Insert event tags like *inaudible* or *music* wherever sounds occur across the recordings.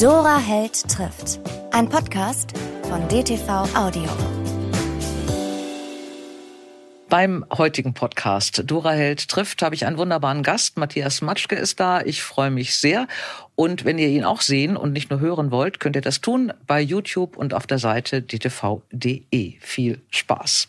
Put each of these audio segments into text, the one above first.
Dora Held trifft. Ein Podcast von DTV Audio. Beim heutigen Podcast Dora Held trifft habe ich einen wunderbaren Gast. Matthias Matschke ist da. Ich freue mich sehr. Und wenn ihr ihn auch sehen und nicht nur hören wollt, könnt ihr das tun bei YouTube und auf der Seite dtv.de. Viel Spaß.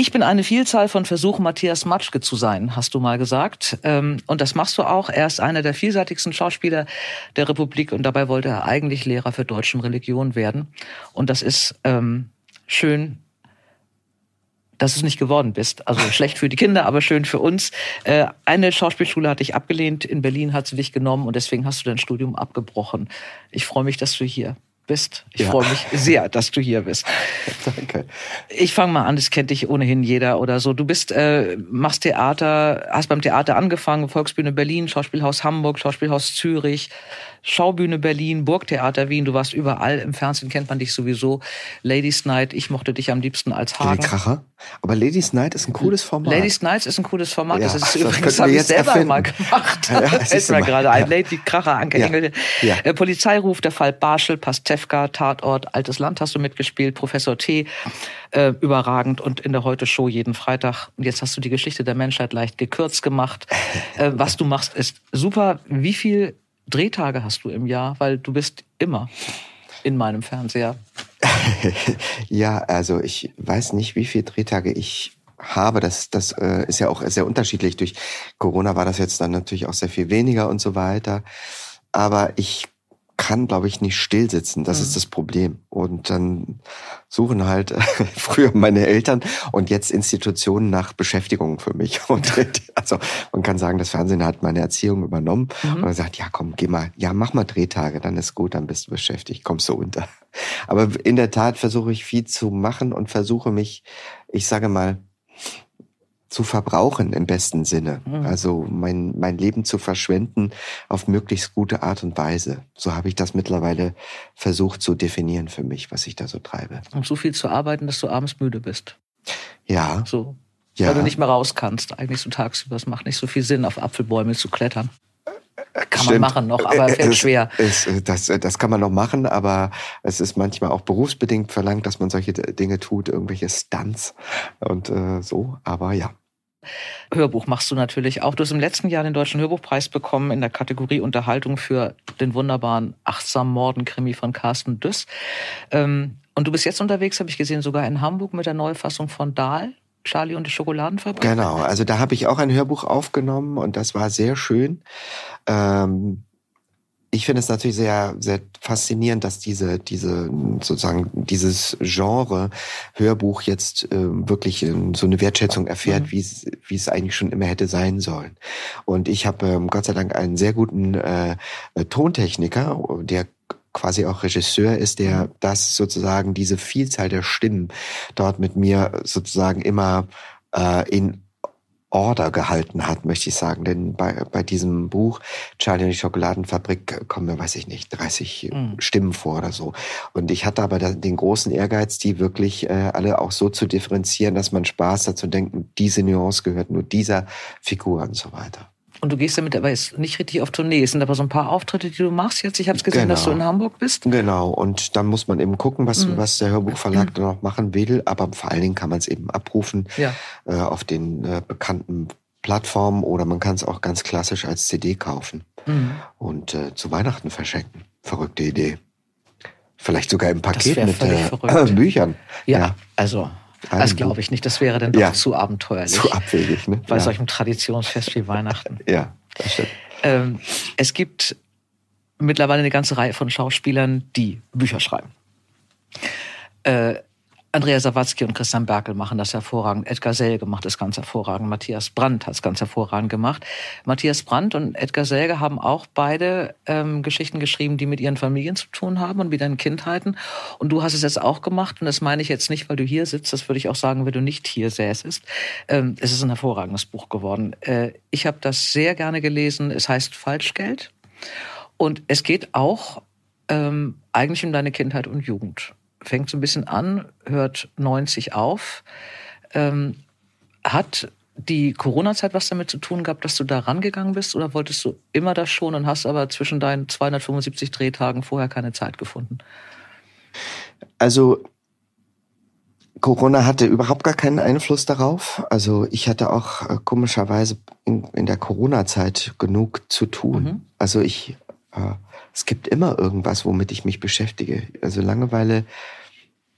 Ich bin eine Vielzahl von Versuchen, Matthias Matschke zu sein, hast du mal gesagt. Ähm, und das machst du auch. Er ist einer der vielseitigsten Schauspieler der Republik und dabei wollte er eigentlich Lehrer für Deutsche Religion werden. Und das ist ähm, schön dass du es nicht geworden bist. Also *laughs* schlecht für die Kinder, aber schön für uns. Äh, eine Schauspielschule hatte ich abgelehnt, in Berlin hat sie dich genommen und deswegen hast du dein Studium abgebrochen. Ich freue mich, dass du hier bist. Ich ja. freue mich sehr, dass du hier bist. *laughs* Danke. Ich fange mal an, das kennt dich ohnehin jeder oder so. Du bist, äh, machst Theater, hast beim Theater angefangen, Volksbühne Berlin, Schauspielhaus Hamburg, Schauspielhaus Zürich, Schaubühne Berlin, Burgtheater Wien, du warst überall. Im Fernsehen kennt man dich sowieso. Ladies Night, ich mochte dich am liebsten als Hagen. Kracher. Aber Ladies Night ist ein cooles Format. Ladies Night ist ein cooles Format. Ja, das ist das übrigens, habe ich selber erfinden. mal gemacht. *laughs* Ja, das ist mir gerade ein. Ja. Lady Kracher, Anke ja. Äh, Polizeiruf, der Fall Barschel, Pastewka, Tatort, Altes Land hast du mitgespielt, Professor T. Äh, überragend und in der Heute-Show jeden Freitag. Und jetzt hast du die Geschichte der Menschheit leicht gekürzt gemacht. Äh, was du machst, ist super. Wie viel Drehtage hast du im Jahr? Weil du bist immer in meinem Fernseher. *laughs* ja, also ich weiß nicht, wie viele Drehtage ich habe. Das, das äh, ist ja auch sehr unterschiedlich. Durch Corona war das jetzt dann natürlich auch sehr viel weniger und so weiter. Aber ich kann, glaube ich, nicht stillsitzen. Das mhm. ist das Problem. Und dann suchen halt *laughs* früher meine Eltern und jetzt Institutionen nach Beschäftigung für mich. *laughs* Und also man kann sagen, das Fernsehen hat meine Erziehung übernommen mhm. und man sagt, ja komm, geh mal, ja mach mal Drehtage, dann ist gut, dann bist du beschäftigt, kommst du unter. *laughs* Aber in der Tat versuche ich viel zu machen und versuche mich, ich sage mal, zu verbrauchen im besten Sinne. Mhm. Also mein, mein Leben zu verschwenden auf möglichst gute Art und Weise. So habe ich das mittlerweile versucht zu definieren für mich, was ich da so treibe. Um so viel zu arbeiten, dass du abends müde bist. Ja. So. Ja. Weil du nicht mehr raus kannst. Eigentlich so tagsüber. Es macht nicht so viel Sinn, auf Apfelbäume zu klettern. Kann Stimmt. man machen noch, aber fällt schwer. Es, das, das kann man noch machen, aber es ist manchmal auch berufsbedingt verlangt, dass man solche Dinge tut, irgendwelche Stunts und äh, so. Aber ja. Hörbuch machst du natürlich auch. Du hast im letzten Jahr den Deutschen Hörbuchpreis bekommen in der Kategorie Unterhaltung für den wunderbaren Achtsam Morden-Krimi von Carsten Düss. Ähm, und du bist jetzt unterwegs, habe ich gesehen, sogar in Hamburg mit der Neufassung von Dahl. Charlie und die Schokoladenfabrik? Genau, also da habe ich auch ein Hörbuch aufgenommen und das war sehr schön. Ähm, ich finde es natürlich sehr, sehr faszinierend, dass diese, diese, sozusagen, dieses Genre Hörbuch jetzt äh, wirklich äh, so eine Wertschätzung erfährt, mhm. wie es, wie es eigentlich schon immer hätte sein sollen. Und ich habe ähm, Gott sei Dank einen sehr guten äh, Tontechniker, der quasi auch Regisseur ist, der mhm. das sozusagen diese Vielzahl der Stimmen dort mit mir sozusagen immer äh, in Order gehalten hat, möchte ich sagen. Denn bei, bei diesem Buch Charlie und die Schokoladenfabrik kommen mir, weiß ich nicht, 30 mhm. Stimmen vor oder so. Und ich hatte aber den großen Ehrgeiz, die wirklich äh, alle auch so zu differenzieren, dass man Spaß hat zu denken, diese Nuance gehört nur dieser Figur und so weiter. Und du gehst damit aber jetzt nicht richtig auf Tournee. Es sind aber so ein paar Auftritte, die du machst jetzt. Ich habe es gesehen, genau. dass du in Hamburg bist. Genau. Und dann muss man eben gucken, was, mhm. was der Hörbuchverlag mhm. *clears throat* dann noch machen will. Aber vor allen Dingen kann man es eben abrufen ja. äh, auf den äh, bekannten Plattformen oder man kann es auch ganz klassisch als CD kaufen mhm. und äh, zu Weihnachten verschenken. Verrückte Idee. Vielleicht sogar im Paket mit äh, *clears throat* Büchern. Ja, ja, also das glaube ich nicht. Das wäre dann doch ja. zu abenteuerlich. Zu abwegig, ne? Bei ja. solchem Traditionsfest wie Weihnachten. *laughs* Ja, das stimmt. Ähm, es gibt mittlerweile eine ganze Reihe von Schauspielern, die Bücher schreiben. Äh, Andrea Sawatzki und Christian Berkel machen das hervorragend. Edgar Selge macht es ganz hervorragend. Matthias Brandt hat es ganz hervorragend gemacht. Matthias Brandt und Edgar Selge haben auch beide ähm, Geschichten geschrieben, die mit ihren Familien zu tun haben und mit ihren Kindheiten. Und du hast es jetzt auch gemacht. Und das meine ich jetzt nicht, weil du hier sitzt. Das würde ich auch sagen, wenn du nicht hier säßest. Ähm, es ist ein hervorragendes Buch geworden. Äh, ich habe das sehr gerne gelesen. Es heißt Falschgeld. Und es geht auch ähm, eigentlich um deine Kindheit und Jugend fängt so ein bisschen an, hört 90 auf, ähm, hat die Corona-Zeit was damit zu tun gehabt, dass du da rangegangen bist? Oder wolltest du immer das schon und hast aber zwischen deinen 275 Drehtagen vorher keine Zeit gefunden? Also Corona hatte überhaupt gar keinen Einfluss darauf. Also ich hatte auch äh, komischerweise in, in der Corona-Zeit genug zu tun. Mhm. Also ich, es gibt immer irgendwas, womit ich mich beschäftige. Also Langeweile,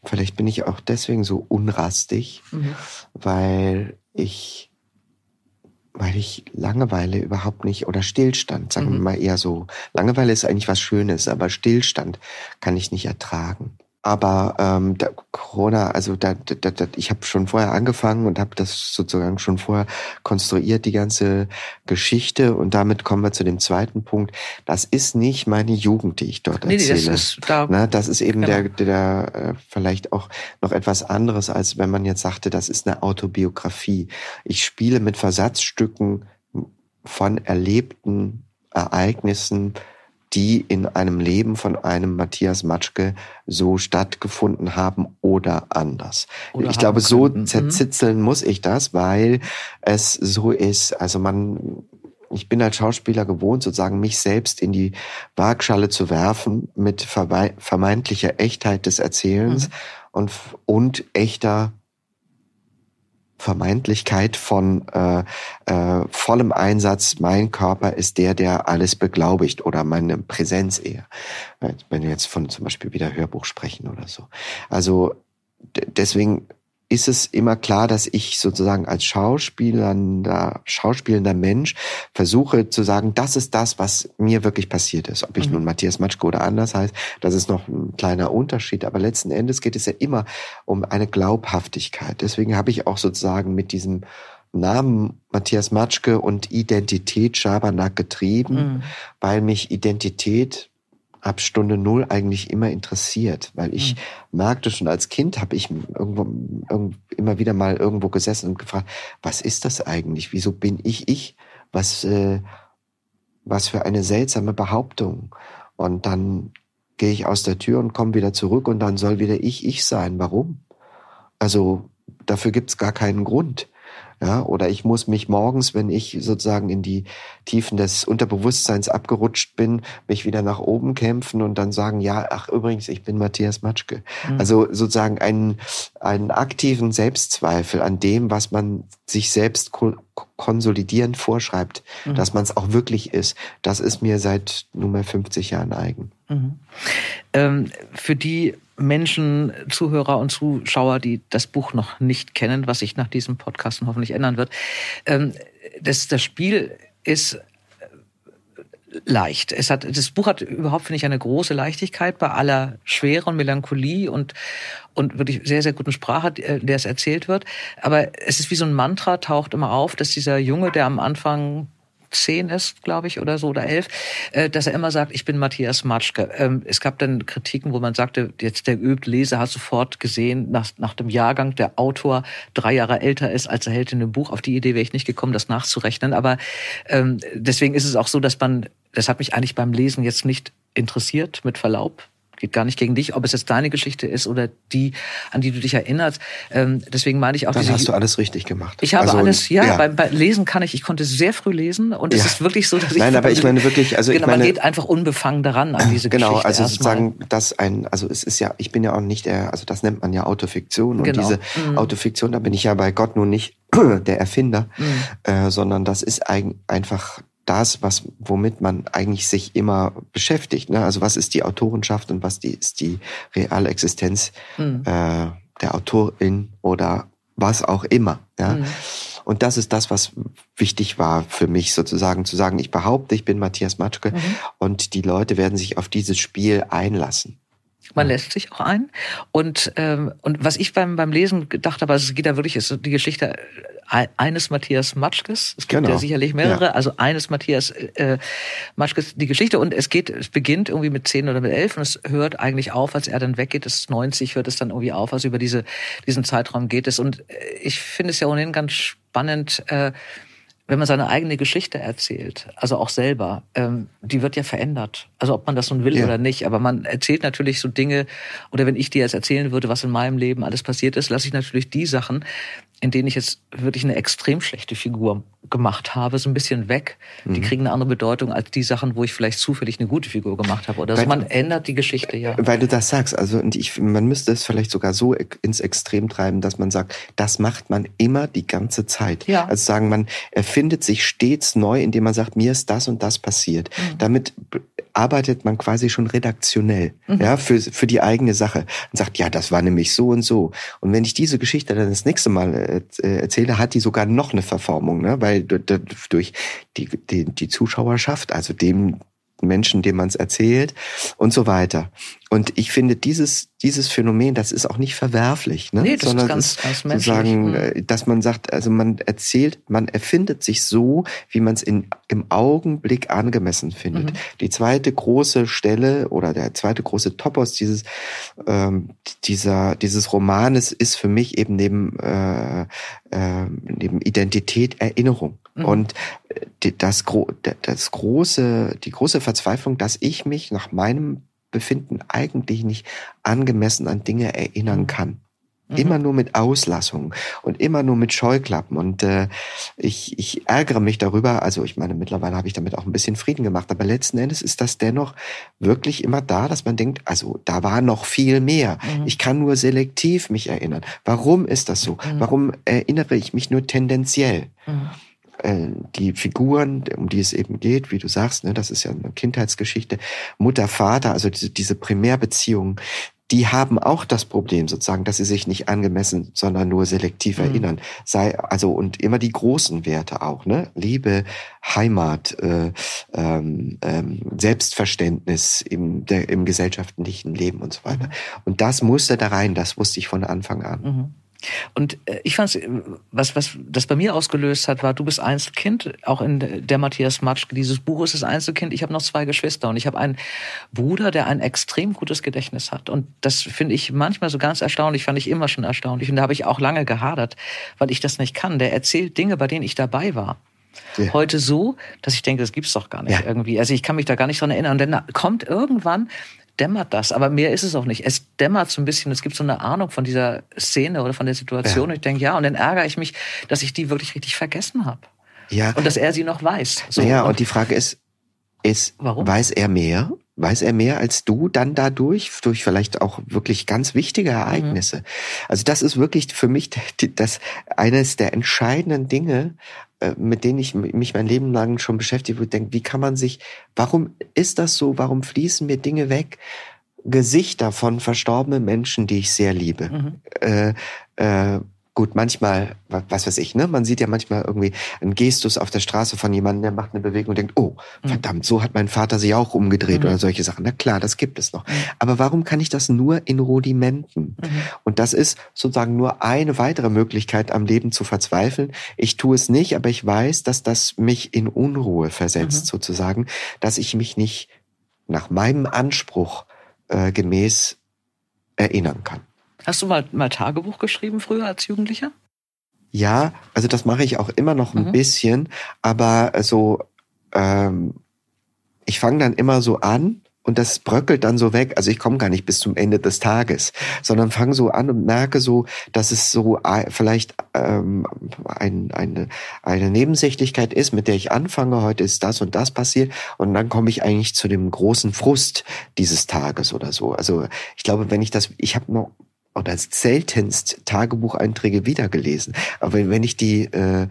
vielleicht bin ich auch deswegen so unrastig, mhm. weil ich weil ich Langeweile überhaupt nicht oder Stillstand, sagen mhm. wir mal eher so. Langeweile ist eigentlich was Schönes, aber Stillstand kann ich nicht ertragen. Aber ähm, da, Corona, also da, da, da, ich habe schon vorher angefangen und habe das sozusagen schon vorher konstruiert, die ganze Geschichte. Und damit kommen wir zu dem zweiten Punkt. Das ist nicht meine Jugend, die ich dort nee, erzähle. Nee, das, ist da, Na, das ist eben genau. der, der äh, vielleicht auch noch etwas anderes, als wenn man jetzt sagte, das ist eine Autobiografie. Ich spiele mit Versatzstücken von erlebten Ereignissen, die in einem Leben von einem Matthias Matschke so stattgefunden haben oder anders. Oder ich glaube, so könnten. Mhm. zerzitzeln muss ich das, weil es so ist. Also man, ich bin als Schauspieler gewohnt, sozusagen mich selbst in die Waagschale zu werfen mit vermeintlicher Echtheit des Erzählens mhm. und, und echter Vermeintlichkeit von äh, äh, vollem Einsatz, mein Körper ist der, der alles beglaubigt oder meine Präsenz eher. Wenn wir jetzt von zum Beispiel wieder Hörbuch sprechen oder so. Also deswegen ist es immer klar, dass ich sozusagen als schauspielender, schauspielender Mensch versuche zu sagen, das ist das, was mir wirklich passiert ist. Ob ich mhm. nun Matthias Matschke oder anders heißt, das ist noch ein kleiner Unterschied. Aber letzten Endes geht es ja immer um eine Glaubhaftigkeit. Deswegen habe ich auch sozusagen mit diesem Namen Matthias Matschke und Identität Schabernack getrieben, mhm. weil mich Identität ab Stunde Null eigentlich immer interessiert, weil ich mhm. merkte schon als Kind, habe ich irgendwo, irgendwo, immer wieder mal irgendwo gesessen und gefragt, was ist das eigentlich? Wieso bin ich ich? Was, äh, was für eine seltsame Behauptung? Und dann gehe ich aus der Tür und komme wieder zurück und dann soll wieder ich ich sein. Warum? Also dafür gibt's gar keinen Grund. Ja, oder ich muss mich morgens, wenn ich sozusagen in die Tiefen des Unterbewusstseins abgerutscht bin, mich wieder nach oben kämpfen und dann sagen, ja, ach übrigens, ich bin Matthias Matschke. Mhm. Also sozusagen einen, einen aktiven Selbstzweifel an dem, was man sich selbst konsolidierend vorschreibt, mhm. dass man es auch wirklich ist. Das ist mir seit nunmehr 50 Jahren eigen. Mhm. Ähm, für die Menschen, Zuhörer und Zuschauer, die das Buch noch nicht kennen, was sich nach diesem Podcast hoffentlich ändern wird. Ähm, das, das Spiel ist äh, leicht. Es hat, das Buch hat überhaupt, finde ich, eine große Leichtigkeit bei aller Schwere und Melancholie und, und wirklich sehr, sehr guten Sprache, äh, der es erzählt wird. Aber es ist wie so ein Mantra, taucht immer auf, dass dieser Junge, der am Anfang zehn ist, glaube ich, oder so, oder elf, äh, dass er immer sagt, ich bin Matthias Matschke. Ähm, es gab dann Kritiken, wo man sagte, jetzt der übt Leser hat sofort gesehen, nach, nach dem Jahrgang der Autor drei Jahre älter ist als der Held in dem Buch. Auf die Idee wäre ich nicht gekommen, das nachzurechnen. Aber ähm, deswegen ist es auch so, dass man, das hat mich eigentlich beim Lesen jetzt nicht interessiert, mit Verlaub geht gar nicht gegen dich, ob es jetzt deine Geschichte ist oder die, an die du dich erinnerst. Ähm, deswegen meine ich auch. Dann diese, hast du alles richtig gemacht. Ich habe also, alles, ja, ja. Beim, beim, Lesen kann ich, ich konnte sehr früh lesen und es ja. ist wirklich so, dass ich. Nein, aber ich meine wirklich, also genau, ich meine, man geht einfach unbefangen daran an diese genau, Geschichte. Genau, also sozusagen, das ein, also es ist ja, ich bin ja auch nicht der, also das nennt man ja Autofiktion und genau. diese mhm. Autofiktion, da bin ich ja bei Gott nun nicht *clears throat* der Erfinder, mhm. äh, sondern das ist ein, einfach das, was, womit man eigentlich sich immer beschäftigt. Ne? Also was ist die Autorenschaft und was die, ist die reale Existenz mhm. äh, der Autorin oder was auch immer. Ja? Mhm. Und das ist das, was wichtig war für mich sozusagen zu sagen, ich behaupte, ich bin Matthias Matschke mhm. und die Leute werden sich auf dieses Spiel einlassen. Man lässt sich auch ein. Und, ähm, und was ich beim, beim Lesen gedacht habe, also es geht da wirklich, ist die Geschichte eines Matthias Matschkes. Es gibt genau. ja sicherlich mehrere. Ja. Also eines Matthias äh, Matschkes, die Geschichte. Und es geht, es beginnt irgendwie mit zehn oder mit elf und es hört eigentlich auf, als er dann weggeht. Das ist 90, hört es dann irgendwie auf. Also über diese, diesen Zeitraum geht es. Und äh, ich finde es ja ohnehin ganz spannend, äh, wenn man seine eigene Geschichte erzählt, also auch selber, ähm, die wird ja verändert. Also ob man das nun will ja. oder nicht. Aber man erzählt natürlich so Dinge, oder wenn ich dir jetzt erzählen würde, was in meinem Leben alles passiert ist, lasse ich natürlich die Sachen in denen ich jetzt wirklich eine extrem schlechte Figur gemacht habe, so ein bisschen weg. Die Mhm. kriegen eine andere Bedeutung als die Sachen, wo ich vielleicht zufällig eine gute Figur gemacht habe. Oder so. Weil- Man ändert die Geschichte ja. Weil du das sagst, also und ich, man müsste es vielleicht sogar so ins Extrem treiben, dass man sagt, das macht man immer die ganze Zeit. Ja. Also sagen, man erfindet sich stets neu, indem man sagt, mir ist das und das passiert. Mhm. Damit arbeitet man quasi schon redaktionell, Mhm. ja, für, für die eigene Sache und sagt, ja, das war nämlich so und so. Und wenn ich diese Geschichte dann das nächste Mal äh, äh, erzähle, hat die sogar noch eine Verformung, ne? weil du- du- durch die, die, die Zuschauerschaft, also dem Menschen, dem man es erzählt und so weiter. Und ich finde dieses dieses Phänomen, das ist auch nicht verwerflich, ne? Nee, das ist sondern ganz- es ganz menschlich. sozusagen, Mhm. dass man sagt, also man erzählt, man erfindet sich so, wie man es in im Augenblick angemessen findet. Mhm. Die zweite große Stelle oder der zweite große Topos dieses ähm, dieser dieses Romanes ist für mich eben neben äh, äh, neben Identität Erinnerung Mhm. und äh, die- das das große die große Verzweiflung, dass ich mich nach meinem Befinden eigentlich nicht angemessen an Dinge erinnern Mhm. kann. Mhm. Immer nur mit Auslassungen und immer nur mit Scheuklappen. Und äh, ich, ich ärgere mich darüber. Also ich meine, mittlerweile habe ich damit auch ein bisschen Frieden gemacht. Aber letzten Endes ist das dennoch wirklich immer da, dass man denkt, also da war noch viel mehr. Mhm. Ich kann nur selektiv mich erinnern. Warum ist das so? Mhm. Warum erinnere ich mich nur tendenziell? Mhm. äh, die Figuren, um die es eben geht, wie du sagst, ne, das ist ja eine Kindheitsgeschichte, Mutter, Vater, also diese, diese Primärbeziehungen, die haben auch das Problem sozusagen, dass sie sich nicht angemessen, sondern nur selektiv Mhm. erinnern. Sei also und immer die großen Werte auch, ne? Liebe, Heimat, äh, ähm, ähm, Selbstverständnis im, der, im gesellschaftlichen Leben und so weiter. Mhm. Und das musste da rein, das wusste ich von Anfang an. Mhm. Und äh, ich fand was, was das bei mir ausgelöst hat, war, du bist Einzelkind, auch in der Matthias Matschke, dieses Buch ist das Einzelkind. Ich habe noch zwei Geschwister und ich habe einen Bruder, der ein extrem gutes Gedächtnis hat. Und das finde ich manchmal so ganz erstaunlich, fand ich immer schon erstaunlich. Und da habe ich auch lange gehadert, weil ich das nicht kann. Der erzählt Dinge, bei denen ich dabei war. Ja. Heute so, dass ich denke, das gibt's doch gar nicht Ja. irgendwie. Also ich kann mich da gar nicht dran erinnern. Und dann kommt irgendwann, dämmert das, aber mehr ist es auch nicht. Es dämmert so ein bisschen, es gibt so eine Ahnung von dieser Szene oder von der Situation. Ja. Und ich denke, ja, und dann ärgere ich mich, dass ich die wirklich richtig vergessen habe. Ja. Und dass er sie noch weiß. So, naja, und, und die Frage ist, ist, Warum? weiß er mehr? Weiß er mehr als du dann dadurch, durch vielleicht auch wirklich ganz wichtige Ereignisse? Also das ist wirklich für mich das eines der entscheidenden Dinge, mit denen ich mich mein Leben lang schon beschäftigt und denke, wie kann man sich, warum ist das so? Warum fließen mir Dinge weg? Gesichter von verstorbenen Menschen, die ich sehr liebe Mhm. äh, äh, gut, manchmal, wa- was weiß ich, ne? Man sieht ja manchmal irgendwie einen Gestus auf der Straße von jemandem, der macht eine Bewegung und denkt, oh, verdammt, so hat mein Vater sich auch umgedreht Mhm. oder solche Sachen. Na klar, das gibt es noch. Mhm. Aber warum kann ich das nur in Rudimenten? Mhm. Und das ist sozusagen nur eine weitere Möglichkeit, am Leben zu verzweifeln. Ich tue es nicht, aber ich weiß, dass das mich in Unruhe versetzt, Mhm. sozusagen, dass ich mich nicht nach meinem Anspruch äh, gemäß erinnern kann. Hast du mal, mal Tagebuch geschrieben früher als Jugendlicher? Ja, also das mache ich auch immer noch ein Mhm. bisschen, aber so, ähm, ich fange dann immer so an und das bröckelt dann so weg. Also ich komme gar nicht bis zum Ende des Tages, sondern fange so an und merke so, dass es so vielleicht ähm, ein, eine, eine Nebensächlichkeit ist, mit der ich anfange. Heute ist das und das passiert und dann komme ich eigentlich zu dem großen Frust dieses Tages oder so. Also ich glaube, wenn ich das, ich habe noch oder seltenst Tagebucheinträge wiedergelesen. Aber wenn- ich die, äh,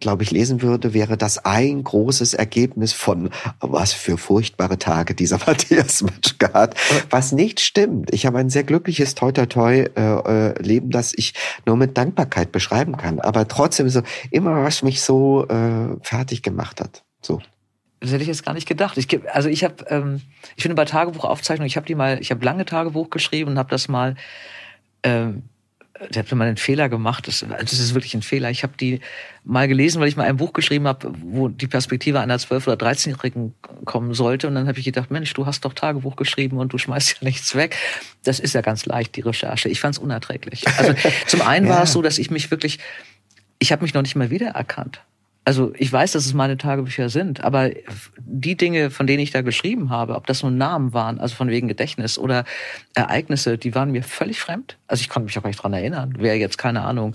glaube ich, lesen würde, wäre das ein großes Ergebnis von was für furchtbare Tage dieser *laughs* Matthias Matschke hat. Was nicht stimmt. Ich habe ein sehr glückliches Toi Toi Toi äh, äh, Leben, das ich nur mit Dankbarkeit beschreiben kann. Aber trotzdem so immer, was mich so äh, fertig gemacht hat. So. Das hätte ich jetzt gar nicht gedacht. Ich, geb- also ich habe, ähm, ich finde bei Tagebuchaufzeichnungen, ich habe die mal, ich habe lange Tagebuch geschrieben und habe das mal, ähm, ich habe mal einen Fehler gemacht. Das, das ist wirklich ein Fehler. Ich habe die mal gelesen, weil ich mal ein Buch geschrieben habe, wo die Perspektive einer 12- oder 13-Jährigen kommen sollte. Und dann habe ich gedacht, Mensch, du hast doch Tagebuch geschrieben und du schmeißt ja nichts weg. Das ist ja ganz leicht, die Recherche. Ich fand es unerträglich. Also zum einen war *laughs* Ja. es so, dass ich mich wirklich, ich habe mich noch nicht mal wiedererkannt. Also ich weiß, dass es meine Tagebücher sind, aber die Dinge, von denen ich da geschrieben habe, ob das nur Namen waren, also von wegen Gedächtnis oder Ereignisse, die waren mir völlig fremd. Also ich konnte mich auch gar nicht dran erinnern. Wer jetzt, keine Ahnung,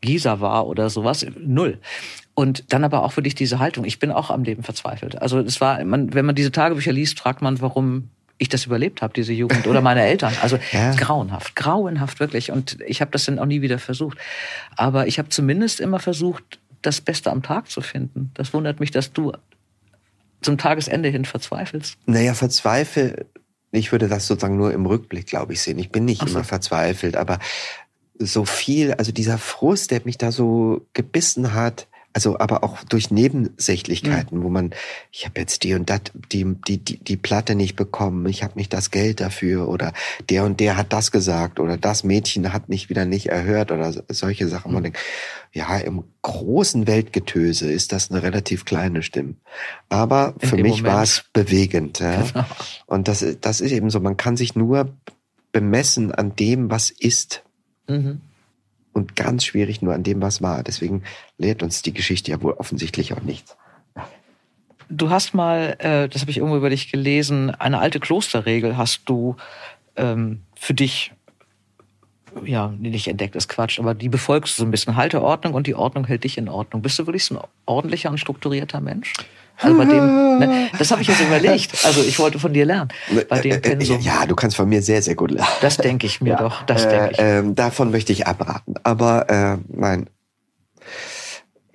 Gießer war oder sowas. Null. Und dann aber auch wirklich diese Haltung. Ich bin auch am Leben verzweifelt. Also es war, man, wenn man diese Tagebücher liest, fragt man, warum ich das überlebt habe, diese Jugend oder meine Eltern. Also *laughs* ja. grauenhaft, grauenhaft wirklich. Und ich habe das dann auch nie wieder versucht. Aber ich habe zumindest immer versucht, das Beste am Tag zu finden. Das wundert mich, dass du zum Tagesende hin verzweifelst. Naja, verzweifelt. Ich würde das sozusagen nur im Rückblick, glaube ich, sehen. Ich bin nicht so. immer verzweifelt, aber so viel, also dieser Frust, der mich da so gebissen hat, also aber auch durch Nebensächlichkeiten, mhm. wo man, ich habe jetzt die und das, die, die, die, die Platte nicht bekommen, ich habe nicht das Geld dafür oder der und der hat das gesagt oder das Mädchen hat mich wieder nicht erhört oder solche Sachen. Mhm. Man denkt, ja, im großen Weltgetöse ist das eine relativ kleine Stimme. Aber In für mich war es bewegend. Ja. Genau. Und das, das ist eben so, man kann sich nur bemessen an dem, was ist. Mhm und ganz schwierig nur an dem, was war. Deswegen lehrt uns die Geschichte ja wohl offensichtlich auch nichts. Du hast mal, äh, das habe ich irgendwo über dich gelesen, eine alte Klosterregel hast du ähm, für dich, ja, nicht entdeckt, ist Quatsch, aber die befolgst du so ein bisschen. Halte Ordnung und die Ordnung hält dich in Ordnung. Bist du wirklich so ein ordentlicher und strukturierter Mensch? Also bei dem, *laughs* ne, das habe ich jetzt überlegt. Also ich wollte von dir lernen. Bei dem äh, äh, Pensum. Ja, du kannst von mir sehr, sehr gut lernen. Das denke ich mir ja. doch. Das denke ich. Äh, äh, davon möchte ich abraten. Aber äh, nein.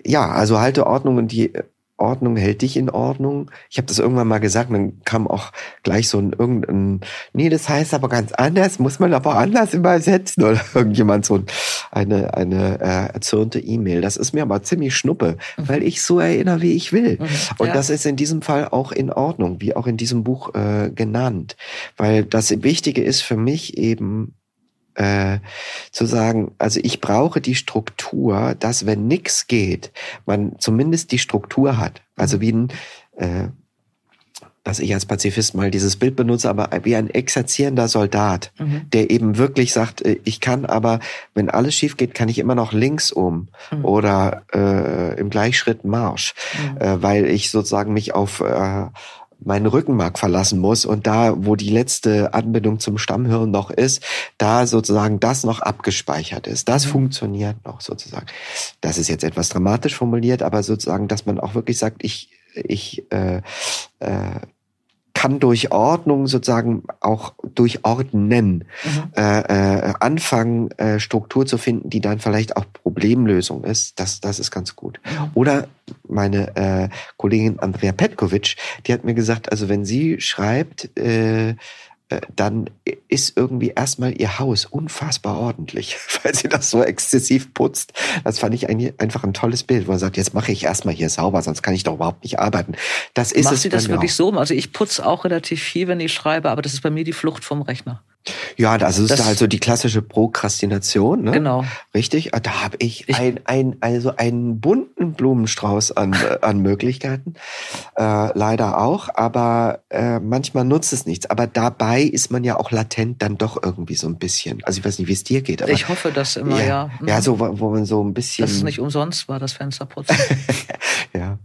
Ja, also halte Ordnung und die Ordnung hält dich in Ordnung. Ich habe das irgendwann mal gesagt, dann kam auch gleich so ein irgendein, nee, das heißt aber ganz anders, muss man aber anders übersetzen oder *laughs* irgendjemand so eine eine äh, erzürnte E-Mail. Das ist mir aber ziemlich schnuppe, mhm. weil ich so erinnere, wie ich will. Mhm, Und ja. das ist in diesem Fall auch in Ordnung, wie auch in diesem Buch äh, genannt, weil das Wichtige ist für mich eben äh, zu sagen, also ich brauche die Struktur, dass wenn nichts geht, man zumindest die Struktur hat. Also mhm. wie ein, äh, dass ich als Pazifist mal dieses Bild benutze, aber wie ein exerzierender Soldat, mhm. der eben wirklich sagt, äh, ich kann aber, wenn alles schief geht, kann ich immer noch links um mhm. oder äh, im Gleichschritt Marsch, mhm. äh, weil ich sozusagen mich auf äh, meinen Rückenmark verlassen muss und da, wo die letzte Anbindung zum Stammhirn noch ist, da sozusagen das noch abgespeichert ist. Das mhm. funktioniert noch sozusagen. Das ist jetzt etwas dramatisch formuliert, aber sozusagen, dass man auch wirklich sagt, ich, ich äh, äh, kann durch Ordnung sozusagen auch durch Ordnen mhm. äh, äh, anfangen, äh, Struktur zu finden, die dann vielleicht auch Problemlösung ist. Das, das ist ganz gut. Mhm. Oder meine äh, Kollegin Andrea Petkovic, die hat mir gesagt, also wenn sie schreibt, äh, äh, dann ist irgendwie erstmal ihr Haus unfassbar ordentlich, *laughs* weil sie das so exzessiv putzt. Das fand ich einfach ein tolles Bild, wo er sagt, jetzt mache ich erstmal hier sauber, sonst kann ich doch überhaupt nicht arbeiten. Das ist Macht es sie das wirklich auch. so? Also ich putze auch relativ viel, wenn ich schreibe, aber das ist bei mir die Flucht vom Rechner. Ja, das ist halt so die klassische Prokrastination, ne? Genau. Richtig? Ah, da habe ich, ich, ein, ein, also einen bunten Blumenstrauß an, äh, an Möglichkeiten. Äh, leider auch, aber äh, manchmal nutzt es nichts. Aber dabei ist man ja auch latent dann doch irgendwie so ein bisschen. Also ich weiß nicht, wie es dir geht. Aber, ich hoffe das immer, ja. Ja, ja mhm. so, wo man so ein bisschen. Das ist nicht umsonst war, das Fensterputzen. *laughs* ja.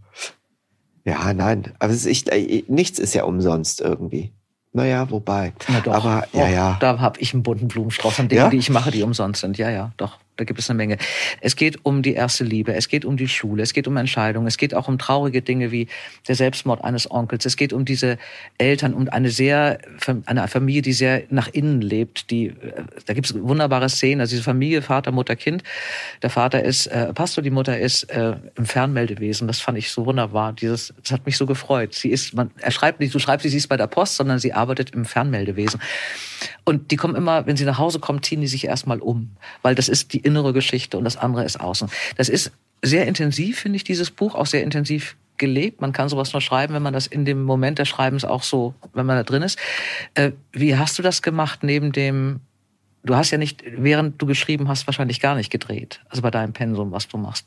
Ja, nein. Aber ist, ich, äh, nichts ist ja umsonst irgendwie. Naja, wobei. Na doch. Aber ja, ja. Da habe ich einen bunten Blumenstrauß an Dingen, ja? die ich mache, die umsonst sind. Ja, ja, doch. Da gibt es eine Menge. Es geht um die erste Liebe, es geht um die Schule, es geht um Entscheidungen, es geht auch um traurige Dinge wie der Selbstmord eines Onkels. Es geht um diese Eltern, um eine sehr, eine Familie, die sehr nach innen lebt. Die, äh, da gibt es wunderbare Szenen. Also diese Familie, Vater, Mutter, Kind. Der Vater ist äh, Pastor, die Mutter ist äh, im Fernmeldewesen. Das fand ich so wunderbar. Dieses, das hat mich so gefreut. Sie ist, man, er schreibt nicht, du schreibst, sie ist bei der Post, sondern sie arbeitet im Fernmeldewesen. Und die kommen immer, wenn sie nach Hause kommen, ziehen die sich erstmal um, weil das ist die innere Geschichte und das andere ist außen. Das ist sehr intensiv, finde ich, dieses Buch, auch sehr intensiv gelebt. Man kann sowas nur schreiben, wenn man das in dem Moment des Schreibens auch so, wenn man da drin ist. Äh, wie hast du das gemacht neben dem, du hast ja nicht, während du geschrieben hast, wahrscheinlich gar nicht gedreht, also bei deinem Pensum, was du machst.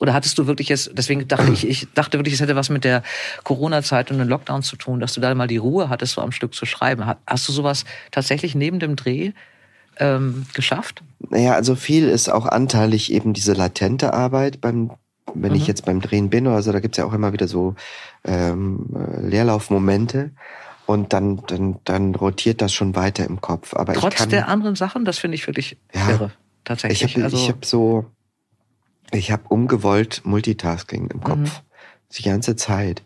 Oder hattest du wirklich jetzt, deswegen dachte ich, ich dachte wirklich, es hätte was mit der Corona-Zeit und dem Lockdown zu tun, dass du da mal die Ruhe hattest, so am Stück zu schreiben. Hast du sowas tatsächlich neben dem Dreh ähm, geschafft? Naja, also viel ist auch anteilig eben diese latente Arbeit beim wenn mhm. ich jetzt beim Drehen bin oder so, da gibt's ja auch immer wieder so ähm, Leerlaufmomente und dann, dann, dann rotiert das schon weiter im Kopf. Aber Trotz kann, der anderen Sachen, das finde ich wirklich ja, irre, tatsächlich. Ich habe also, ich hab so, Ich habe ungewollt Multitasking im Kopf. Mhm. Die ganze Zeit.